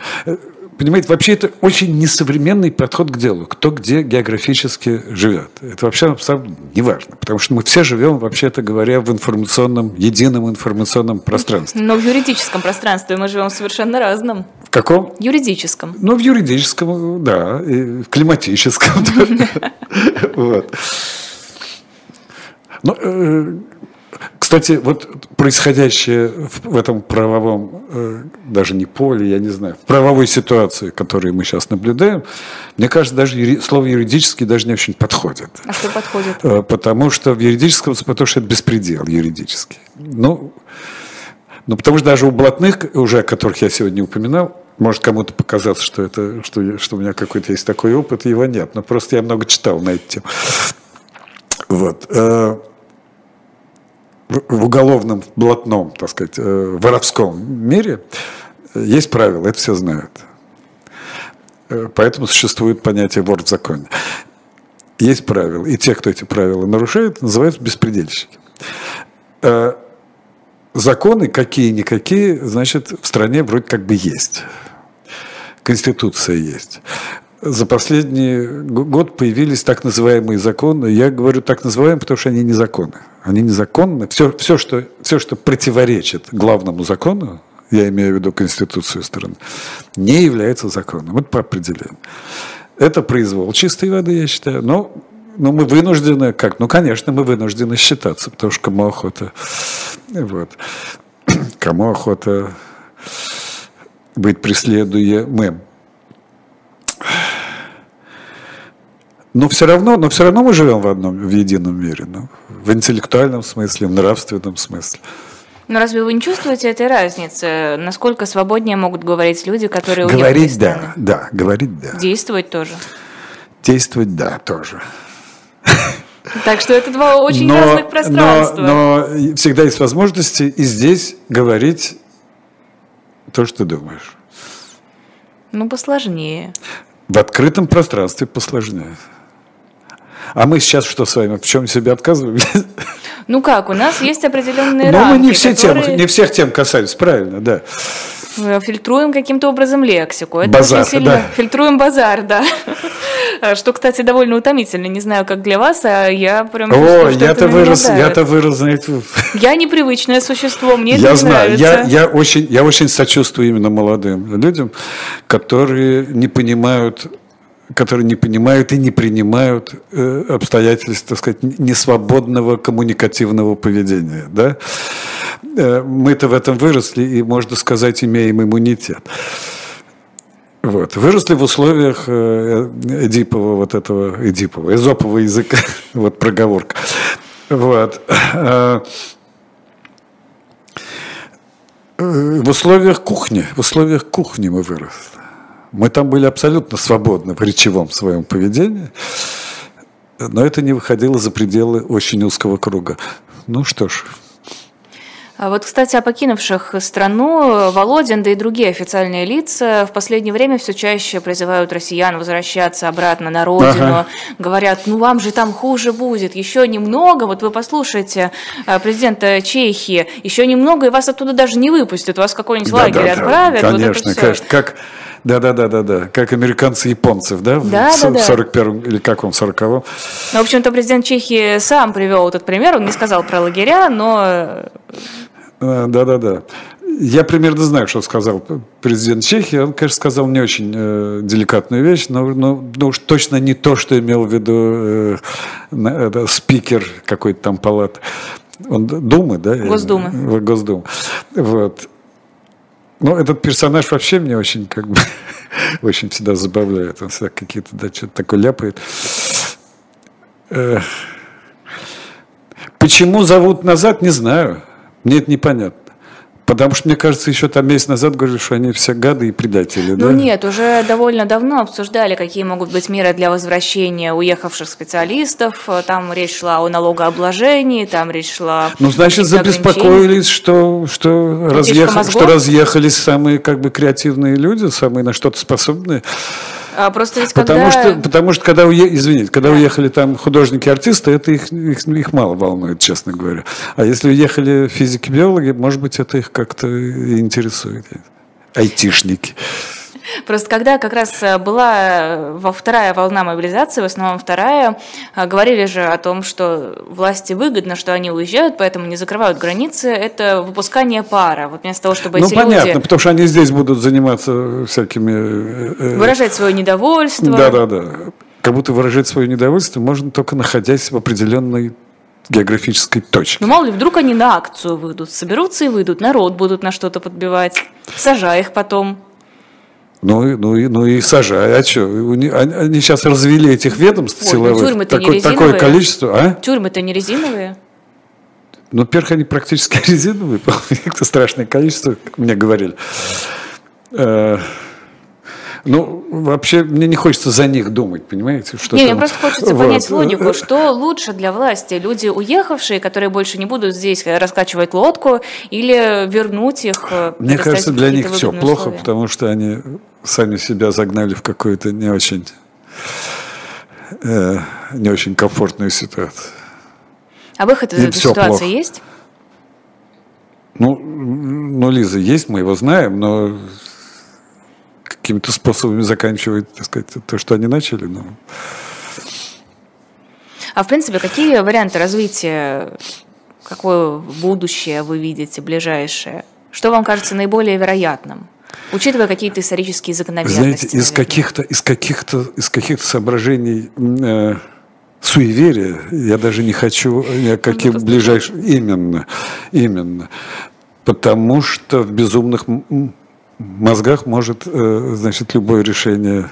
понимаете, вообще это очень несовременный подход к делу, кто где географически живет. Это вообще абсолютно не важно, потому что мы все живем, вообще-то говоря, в информационном, едином информационном пространстве. Но в юридическом пространстве мы живем совершенно разном. В каком? Юридическом. Ну, в юридическом, да, и в климатическом. Вот. Но, э, Кстати, вот происходящее в этом правовом, э, даже не поле, я не знаю, в правовой ситуации, которую мы сейчас наблюдаем, мне кажется, даже слово юридически даже не очень подходит. А что подходит? Э, потому что в юридическом, потому что это беспредел юридический. Ну, ну, потому что даже у блатных, уже о которых я сегодня упоминал, может кому-то показаться, что, это, что, что у меня какой-то есть такой опыт, его нет. Но просто я много читал на эту тему. Вот. Э, в уголовном, блатном, так сказать, э, воровском мире есть правила, это все знают. Э, поэтому существует понятие вор в законе. Есть правила, и те, кто эти правила нарушает, называются беспредельщики. Законы какие-никакие, значит, в стране вроде как бы есть. Конституция есть за последний год появились так называемые законы. Я говорю так называемые, потому что они незаконны. Они незаконны. Все, все, что, все, что противоречит главному закону, я имею в виду Конституцию страны, не является законом. Это по определению. Это произвол чистой воды, я считаю. Но, но мы вынуждены, как? Ну, конечно, мы вынуждены считаться, потому что кому охота, вот, кому охота быть преследуемым. Но все равно, но все равно мы живем в одном, в едином мире, ну, в интеллектуальном смысле, в нравственном смысле. Но разве вы не чувствуете этой разницы? Насколько свободнее могут говорить люди, которые Говорить, да, да, говорить, да. Действовать тоже. Действовать, да, тоже. Так что это два очень но, разных пространства. Но, но всегда есть возможности и здесь говорить то, что думаешь. Ну, посложнее. В открытом пространстве посложнее. А мы сейчас что с вами, в чем себе отказываем? Ну как, у нас есть определенные Но рамки, мы не, все которые... тем, не всех тем касались, правильно, да. Фильтруем каким-то образом лексику. Это базар, сильно... да. Фильтруем базар, да. Что, кстати, довольно утомительно. Не знаю, как для вас, а я прям О, я-то вырос, я-то вырос, знаете. Я непривычное существо, мне я это знаю, нравится. Я, я, очень, я очень сочувствую именно молодым людям, которые не понимают которые не понимают и не принимают э, обстоятельств, так сказать, несвободного коммуникативного поведения. Да? Э, мы-то в этом выросли и, можно сказать, имеем иммунитет. Вот. Выросли в условиях э, эдипового вот этого, эдипового, эзопового языка, вот проговорка. Вот. В условиях кухни, в условиях кухни мы выросли. Мы там были абсолютно свободны в речевом своем поведении, но это не выходило за пределы очень узкого круга. Ну что ж, а вот, кстати, о покинувших страну Володин, да и другие официальные лица в последнее время все чаще призывают россиян возвращаться обратно на родину. Ага. Говорят, ну вам же там хуже будет, еще немного. Вот вы послушайте э, президента Чехии, еще немного, и вас оттуда даже не выпустят, вас в какой-нибудь да, лагерь да, отправят. Да, конечно, вот конечно. Как да, да, да, да, да. Как американцы японцев, да? Да, в, да, да. 41 или как он, 40-м. Ну, в общем-то, президент Чехии сам привел этот пример. Он не сказал про лагеря, но... Э, да, да, да. Я примерно знаю, что сказал президент Чехии. Он, конечно, сказал не очень э, деликатную вещь, но, но, но уж точно не то, что имел в виду э, это, спикер какой-то там палаты. Он Думы, да? Госдумы. Госдумы. Вот. Ну, этот персонаж вообще мне очень, как бы, очень всегда забавляет. Он всегда какие-то, да, что-то такое ляпает. Почему зовут назад, не знаю. Мне это непонятно. Потому что, мне кажется, еще там месяц назад говорили, что они все гады и предатели. Ну да? нет, уже довольно давно обсуждали, какие могут быть меры для возвращения уехавших специалистов. Там речь шла о налогообложении, там речь шла... Ну, значит, забеспокоились, что, что, разъех... что разъехались самые как бы креативные люди, самые на что-то способные. А просто ведь потому когда... Что, потому что когда, уе... извините, когда да. уехали там художники-артисты, это их, их, их мало волнует, честно говоря. А если уехали физики-биологи, может быть, это их как-то интересует. Айтишники. Просто когда как раз э, была э, во вторая волна мобилизации, в основном вторая, э, говорили же о том, что власти выгодно, что они уезжают, поэтому не закрывают границы, это выпускание пара. Вот вместо того, чтобы ну, эти понятно, люди... потому что они здесь будут заниматься всякими... Выражать свое недовольство. Да-да-да. Как будто выражать свое недовольство можно только находясь в определенной географической точки. Ну, мало ли, вдруг они на акцию выйдут, соберутся и выйдут, народ будут на что-то подбивать, сажай их потом. Ну, ну, ну и сажай. А что? Они, сейчас развели этих ведомств Ой, силовых. Ну, тюрьмы-то такое, не такое количество. А? Тюрьмы-то не резиновые. Ну, во-первых, они практически резиновые, это страшное количество, мне говорили. Ну, вообще, мне не хочется за них думать, понимаете? Что не, мне просто хочется вот. понять логику, что лучше для власти? Люди уехавшие, которые больше не будут здесь раскачивать лодку, или вернуть их? Э, мне кажется, для них все плохо, условия? потому что они сами себя загнали в какую-то не очень, э, не очень комфортную ситуацию. А выход из этой ситуации плохо. есть? Ну, ну, Лиза, есть, мы его знаем, но какими-то способами заканчивать, так сказать, то, что они начали. Но... А в принципе, какие варианты развития, какое будущее вы видите, ближайшее? Что вам кажется наиболее вероятным? Учитывая какие-то исторические закономерности. Знаете, из каких-то, из каких-то, из каких-то соображений э, суеверия, я даже не хочу, я какие ну, именно, именно, потому что в безумных мозгах может, э, значит, любое решение,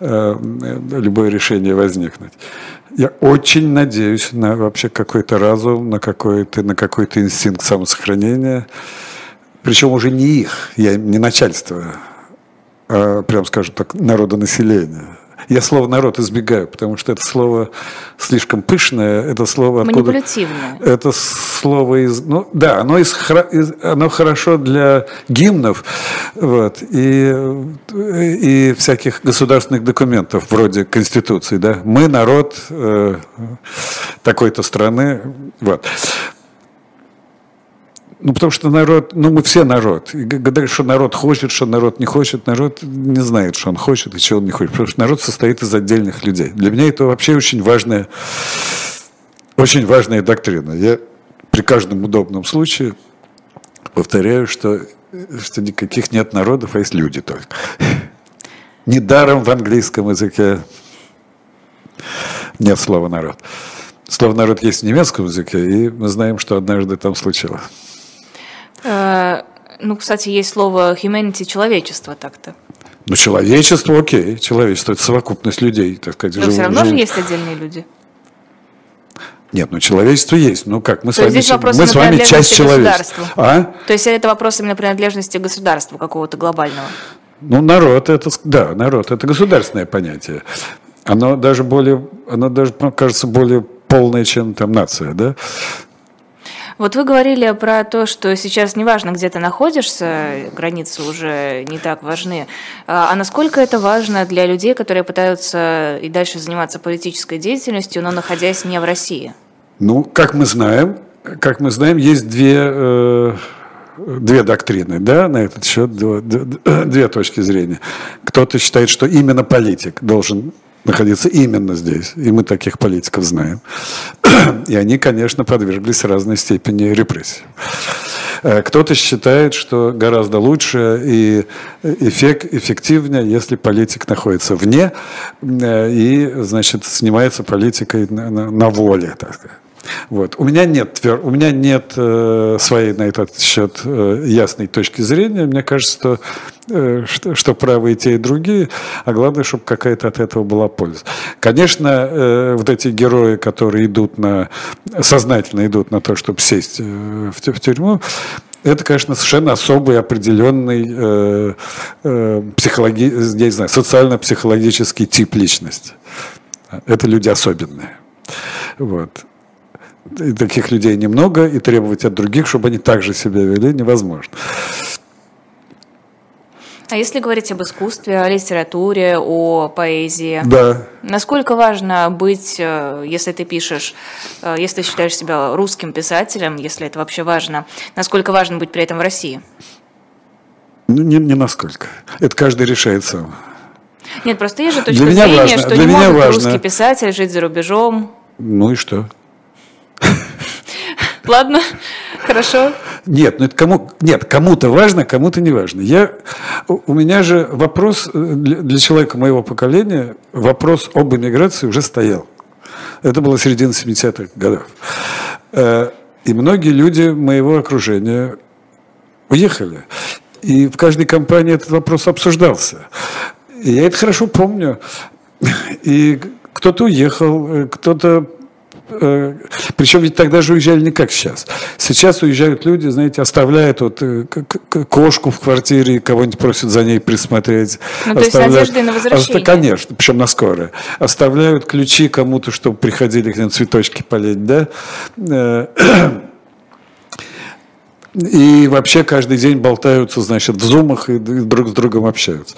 э, любое решение возникнуть. Я очень надеюсь на вообще какой-то разум, на какой-то, на какой-то инстинкт самосохранения. Причем уже не их, я не начальство, а, прям скажем так, народонаселения. Я слово «народ» избегаю, потому что это слово слишком пышное, это слово... Манипулятивное. Откуда, это слово из... Ну, да, оно, из, оно хорошо для гимнов вот, и, и всяких государственных документов, вроде Конституции. Да? Мы народ э, такой-то страны. Вот. Ну, потому что народ, ну, мы все народ. И говорят, что народ хочет, что народ не хочет. Народ не знает, что он хочет и чего он не хочет. Потому что народ состоит из отдельных людей. Для меня это вообще очень важная, очень важная доктрина. Я при каждом удобном случае повторяю, что, что никаких нет народов, а есть люди только. Недаром в английском языке нет слова «народ». Слово «народ» есть в немецком языке, и мы знаем, что однажды там случилось. Э, ну, кстати, есть слово humanity, человечество так-то. Ну, человечество, окей, человечество – это совокупность людей, так сказать. Но жив, все равно жив... же есть отдельные люди. Нет, ну человечество есть. Ну как, мы То с вами, здесь вопрос мы с вами часть человечества. А? То есть это вопрос именно принадлежности государства какого-то глобального? Ну, народ это, да, народ это государственное понятие. Оно даже более, оно даже, кажется, более полное, чем там нация, да? Вот вы говорили про то, что сейчас неважно, где ты находишься, границы уже не так важны. А, а насколько это важно для людей, которые пытаются и дальше заниматься политической деятельностью, но находясь не в России? Ну, как мы знаем, как мы знаем, есть две, э, две доктрины да, на этот счет, две, две точки зрения. Кто-то считает, что именно политик должен находиться именно здесь. И мы таких политиков знаем. И они, конечно, подверглись разной степени репрессий. Э, кто-то считает, что гораздо лучше и эффект, эффективнее, если политик находится вне э, и, значит, занимается политикой на, на, на воле, так сказать. Вот. У меня нет, у меня нет э, своей на этот счет э, ясной точки зрения. Мне кажется, что, э, что, что правы и те, и другие, а главное, чтобы какая-то от этого была польза. Конечно, э, вот эти герои, которые идут на, сознательно идут на то, чтобы сесть э, в, в тюрьму, это, конечно, совершенно особый, определенный э, э, психологи... я не знаю, социально-психологический тип личности. Это люди особенные. Вот и таких людей немного, и требовать от других, чтобы они также себя вели, невозможно. А если говорить об искусстве, о литературе, о поэзии, да. насколько важно быть, э, если ты пишешь, э, если ты считаешь себя русским писателем, если это вообще важно, насколько важно быть при этом в России? Ну, не, не насколько. Это каждый решает сам. Нет, просто есть же точка для зрения, важно, что для не меня может важно. русский писатель жить за рубежом. Ну и что? Ладно, хорошо. Нет, ну это кому, нет, кому-то важно, кому-то не важно. Я, у меня же вопрос э, для, человека моего поколения, вопрос об иммиграции уже стоял. Это было середина 70-х годов. Э, и многие люди моего окружения уехали. И в каждой компании этот вопрос обсуждался. И я это хорошо помню. И кто-то уехал, э, кто-то Причем ведь тогда же уезжали не как сейчас. Сейчас уезжают люди, знаете, оставляют вот э, кошку в квартире, кого-нибудь просят за ней присмотреть. Ну, то есть надежды на возвращение. Конечно, причем на скорое. Оставляют ключи кому-то, чтобы приходили к ним цветочки полить, да? Э, и вообще каждый день болтаются, значит, в зумах и друг с другом общаются.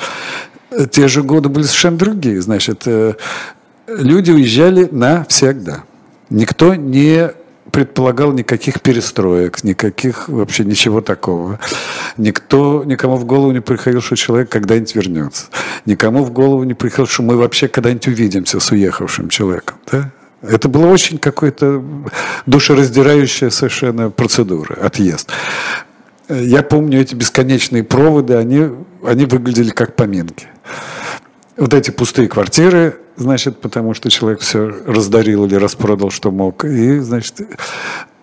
Те же годы были совершенно другие. Значит, люди уезжали навсегда. Никто не предполагал никаких перестроек, никаких вообще ничего такого. Никто, никому в голову не приходил, что человек когда-нибудь вернется. Никому в голову не приходило, что мы вообще когда-нибудь увидимся с уехавшим человеком. Да? Это была очень какая-то душераздирающая совершенно процедура, отъезд. Я помню эти бесконечные проводы, они, они выглядели как поминки. Вот эти пустые квартиры, значит, потому что человек все раздарил или распродал, что мог. И, значит,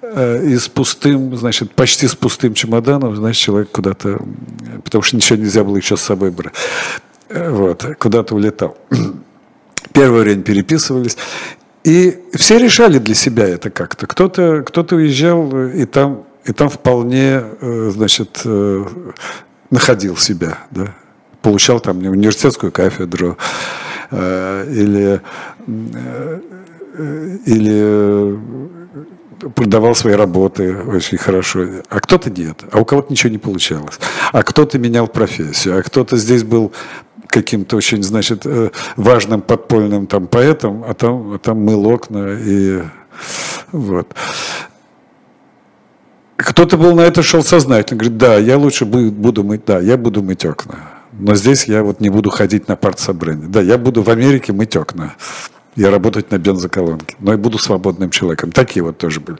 э, и с пустым, значит, почти с пустым чемоданом, значит, человек куда-то, потому что ничего нельзя было еще с собой брать, э, вот, куда-то улетал. Первое время переписывались. И все решали для себя это как-то. Кто-то кто уезжал, и там, и там вполне, э, значит, находил себя, да, получал там университетскую кафедру э, или, э, или продавал свои работы очень хорошо, а кто-то нет, а у кого-то ничего не получалось, а кто-то менял профессию, а кто-то здесь был каким-то очень, значит, э, важным подпольным там поэтом, а там, а там мыл окна и вот. Кто-то был на это шел сознательно, говорит, да, я лучше буду мыть, да, я буду мыть окна но здесь я вот не буду ходить на партсобрание. Да, я буду в Америке мыть окна и работать на бензоколонке, но и буду свободным человеком. Такие вот тоже были.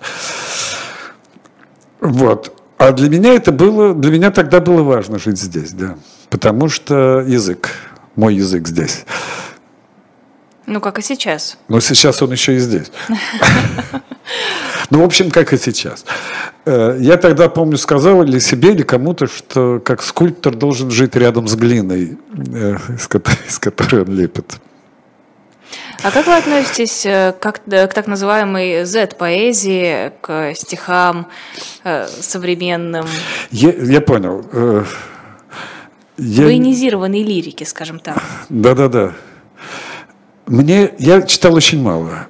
Вот. А для меня это было, для меня тогда было важно жить здесь, да. Потому что язык, мой язык здесь. Ну, как и сейчас. Но сейчас он еще и здесь. Ну, в общем, как и сейчас. Э, я тогда, помню, сказал или себе, или кому-то, что как скульптор должен жить рядом с глиной, э, из которой он лепит. А как вы относитесь э, к, к так называемой Z-поэзии, к стихам современным? Я, я понял. Я... Военизированной лирики, скажем так. Да-да-да. Мне, я читал очень мало.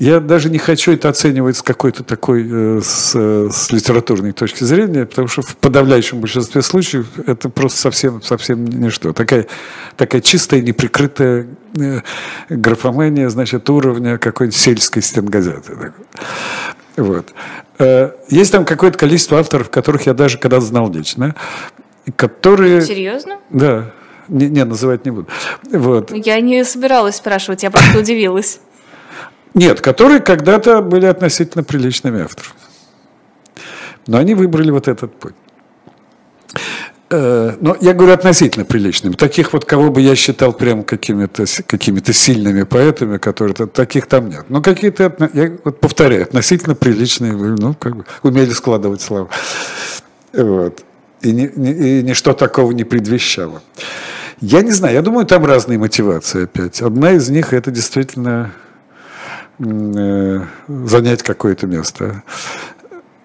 Я даже не хочу это оценивать с какой-то такой, э, с, с литературной точки зрения, потому что в подавляющем большинстве случаев это просто совсем, совсем ничто. Такая, такая чистая, неприкрытая э, графомания, значит, уровня какой-нибудь сельской стенгазеты. Вот. Э, есть там какое-то количество авторов, которых я даже когда знал лично, которые... Серьезно? Да. Не, не, называть не буду. Вот. Я не собиралась спрашивать, я просто удивилась. Нет, которые когда-то были относительно приличными авторами. Но они выбрали вот этот путь. Э, но я говорю относительно приличными. Таких вот, кого бы я считал прям какими-то какими сильными поэтами, которые таких там нет. Но какие-то, я вот повторяю, относительно приличные, ну, как бы умели складывать слова. Вот. И, ни, и ничто такого не предвещало. Я не знаю, я думаю, там разные мотивации опять. Одна из них это действительно занять какое-то место.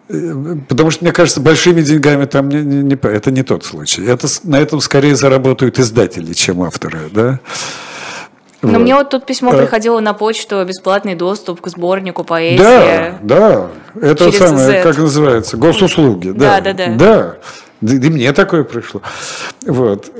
Потому что, мне кажется, большими деньгами там не, не, не, это не тот случай. Это, на этом скорее заработают издатели, чем авторы. Да? Но вот. мне вот тут письмо а... приходило на почту, бесплатный доступ к сборнику поэзии. Да, да. Это самое, Z. как называется, госуслуги. Да, да, да. Да, да. да и мне такое пришло. Вот.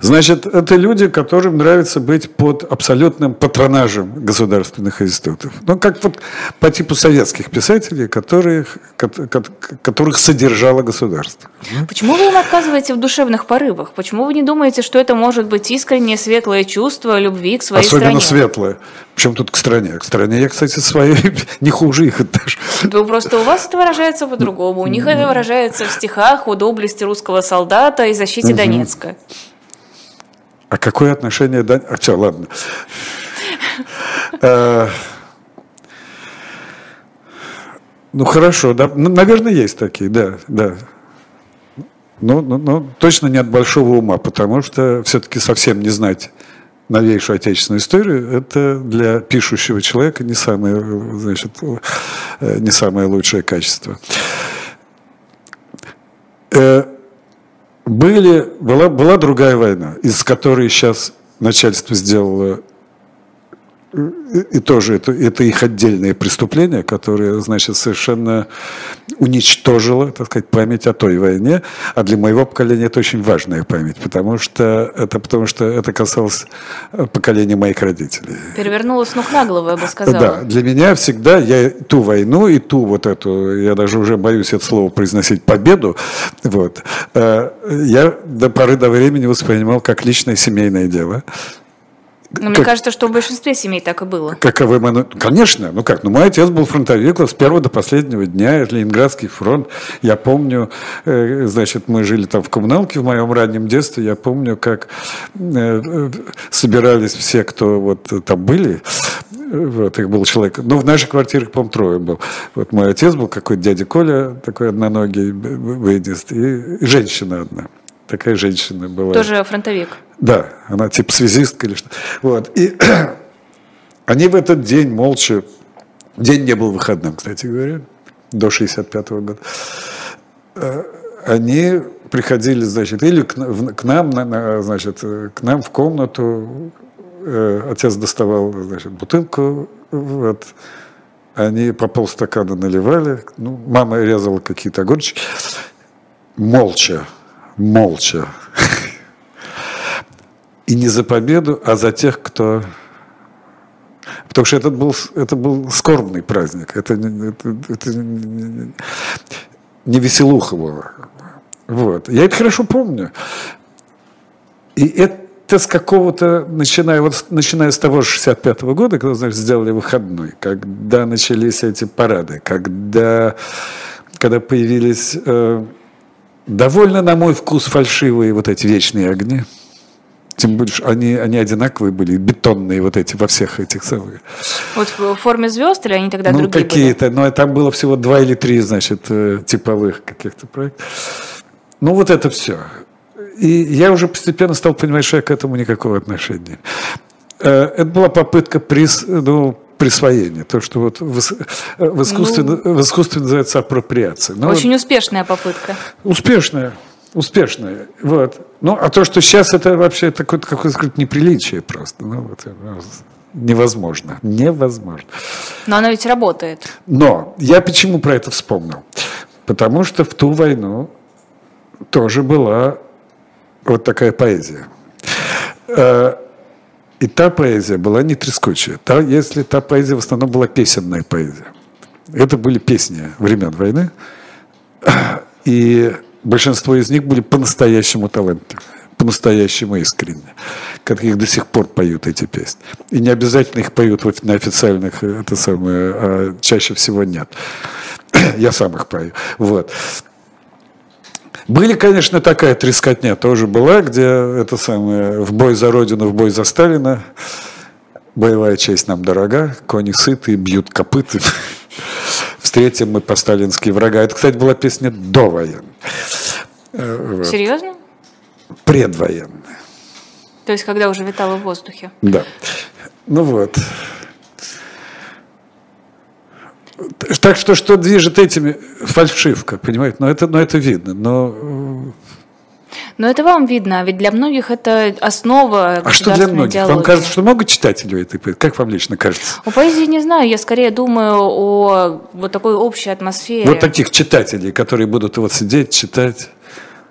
Значит, это люди, которым нравится быть под абсолютным патронажем государственных институтов. Ну, как вот по типу советских писателей, которых, которых содержало государство. Почему вы им отказываете в душевных порывах? Почему вы не думаете, что это может быть искреннее светлое чувство любви к своей Особенно стране? Особенно светлое. Причем тут к стране? К стране я, кстати, своей не хуже их даже. Ну, просто у вас это выражается по-другому. У них это выражается в стихах о доблести русского солдата и защите Донецка. А какое отношение... А все, ладно. Э, ну хорошо, да, наверное, есть такие, да, да. Ну, ну, ну, точно не от большого ума, потому что все-таки совсем не знать новейшую отечественную историю, это для пишущего человека не самое, значит, э, не самое лучшее качество. Были, была, была другая война, из которой сейчас начальство сделало и тоже это, это их отдельное преступление, которое, значит, совершенно уничтожило, так сказать, память о той войне. А для моего поколения это очень важная память, потому что это, потому что это касалось э, поколения моих родителей. Перевернулось ног на голову, я бы сказала. Да, для меня всегда я ту войну и ту вот эту, я даже уже боюсь это слово произносить, победу, вот, э, я до поры до времени воспринимал как личное семейное дело. Но мне кажется, что в большинстве семей так и было. Каковы мы, конечно, ну как, ну мой отец был фронтовик с первого до последнего дня, это Ленинградский фронт. Я помню, э, значит, мы жили там в коммуналке в моем раннем детстве, я помню, как э, собирались все, кто вот там были, вот, их был человек, ну, в нашей квартире, по-моему, трое был. Вот мой отец был какой-то дядя Коля, такой одноногий выездист, и женщина одна такая женщина была. Тоже фронтовик. Да, она типа связистка или что. Вот. И они в этот день молча, день не был выходным, кстати говоря, до 65 -го года, э, они приходили, значит, или к, к нам, значит, к нам в комнату, э, отец доставал, значит, бутылку, вот, они по полстакана наливали, ну, мама резала какие-то огурчики, молча, молча. И не за победу, а за тех, кто... Потому что это был, это был скорбный праздник. Это, это, это не веселуха было. Вот. Я это хорошо помню. И это с какого-то, начиная, вот, начиная с того же 65 -го года, когда, значит, сделали выходной, когда начались эти парады, когда, когда появились... Э, довольно, на мой вкус, фальшивые вот эти вечные огни. Тем более, они, они одинаковые были, бетонные вот эти во всех этих самых. Вот в форме звезд или они тогда ну, другие какие-то, но там было всего два или три, значит, э, типовых каких-то проектов. Ну, вот это все. И я уже постепенно стал понимать, что я к этому никакого отношения. Э, это была попытка приз, ну, присвоение, то, что вот в, в, искусстве, ну, в искусстве называется апроприация. Ну, очень вот, успешная попытка. Успешная, успешная. Вот. Ну, а то, что сейчас это вообще такое, какое сказать, неприличие просто. Ну, вот, ну, невозможно. Невозможно. Но оно ведь работает. Но я почему про это вспомнил? Потому что в ту войну тоже была вот такая поэзия э, и та поэзия была не трескучая. Та, если та поэзия в основном была песенная поэзия. Это были песни времен войны. И большинство из них были по-настоящему талантливые, по-настоящему искренне, как их до сих пор поют эти песни. И не обязательно их поют вот на официальных, это самое, а чаще всего нет. Я сам их пою. Вот. Были, конечно, такая трескотня тоже была, где это самое в бой за Родину, в бой за Сталина. Боевая честь нам дорога, кони сытые, бьют копыты. Встретим мы по-сталински врага. Это, кстати, была песня довоенная. Вот. Серьезно? Предвоенная. То есть, когда уже витало в воздухе? Да. Ну вот. Так что, что движет этими, фальшивка, понимаете, но это, но это видно, но... Э, но это вам видно, а ведь для многих это основа А что для многих? Диалогии. Вам кажется, что много читателей этой поэзии? Как вам лично кажется? О поэзии не знаю, я скорее думаю о вот такой общей атмосфере. Вот таких читателей, которые будут вот сидеть, читать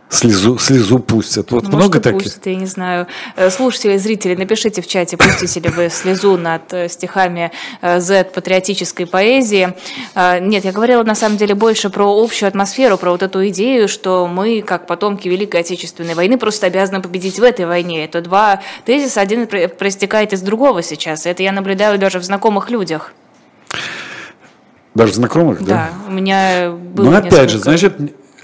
слезу, слезу пустят. Вот ну, много таких? Пустят, я не знаю. Э, слушатели, зрители, напишите в чате, пустите ли вы слезу над э, стихами Z э, патриотической поэзии. Нет, я говорила на самом деле больше про общую атмосферу, про вот эту идею, что мы, как потомки Великой Отечественной войны, просто обязаны победить в этой войне. Это два тезиса, один проистекает из другого сейчас. Это я наблюдаю даже в знакомых людях. Даже знакомых, да? Да, у меня было Ну, опять несколько... же, значит,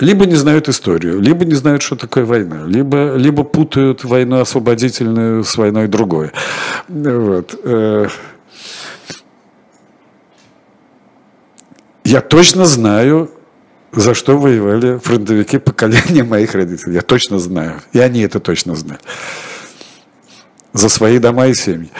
либо не знают историю, либо не знают, что такое война, либо, либо путают войну освободительную с войной другой. Вот. Э. Я точно знаю, за что воевали фронтовики поколения моих родителей. Я точно знаю. И они это точно знают За свои дома и семьи.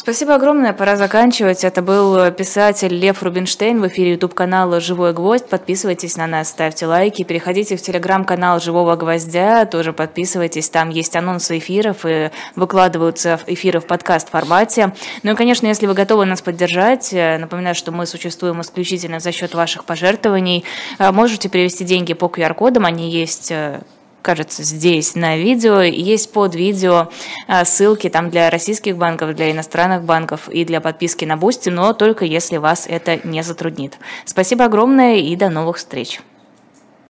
Спасибо огромное, пора заканчивать. Это был писатель Лев Рубинштейн в эфире YouTube-канала «Живой гвоздь». Подписывайтесь на нас, ставьте лайки, переходите в телеграм-канал «Живого гвоздя», тоже подписывайтесь, там есть анонсы эфиров и выкладываются эфиры в подкаст-формате. Ну и, конечно, если вы готовы нас поддержать, э, напоминаю, что мы существуем исключительно за счет ваших пожертвований. Э, можете перевести деньги по QR-кодам, они есть э, кажется, здесь на видео. Есть под видео а, ссылки там для российских банков, для иностранных банков и для подписки на Бусти, но только если вас это не затруднит. Спасибо огромное и до новых встреч.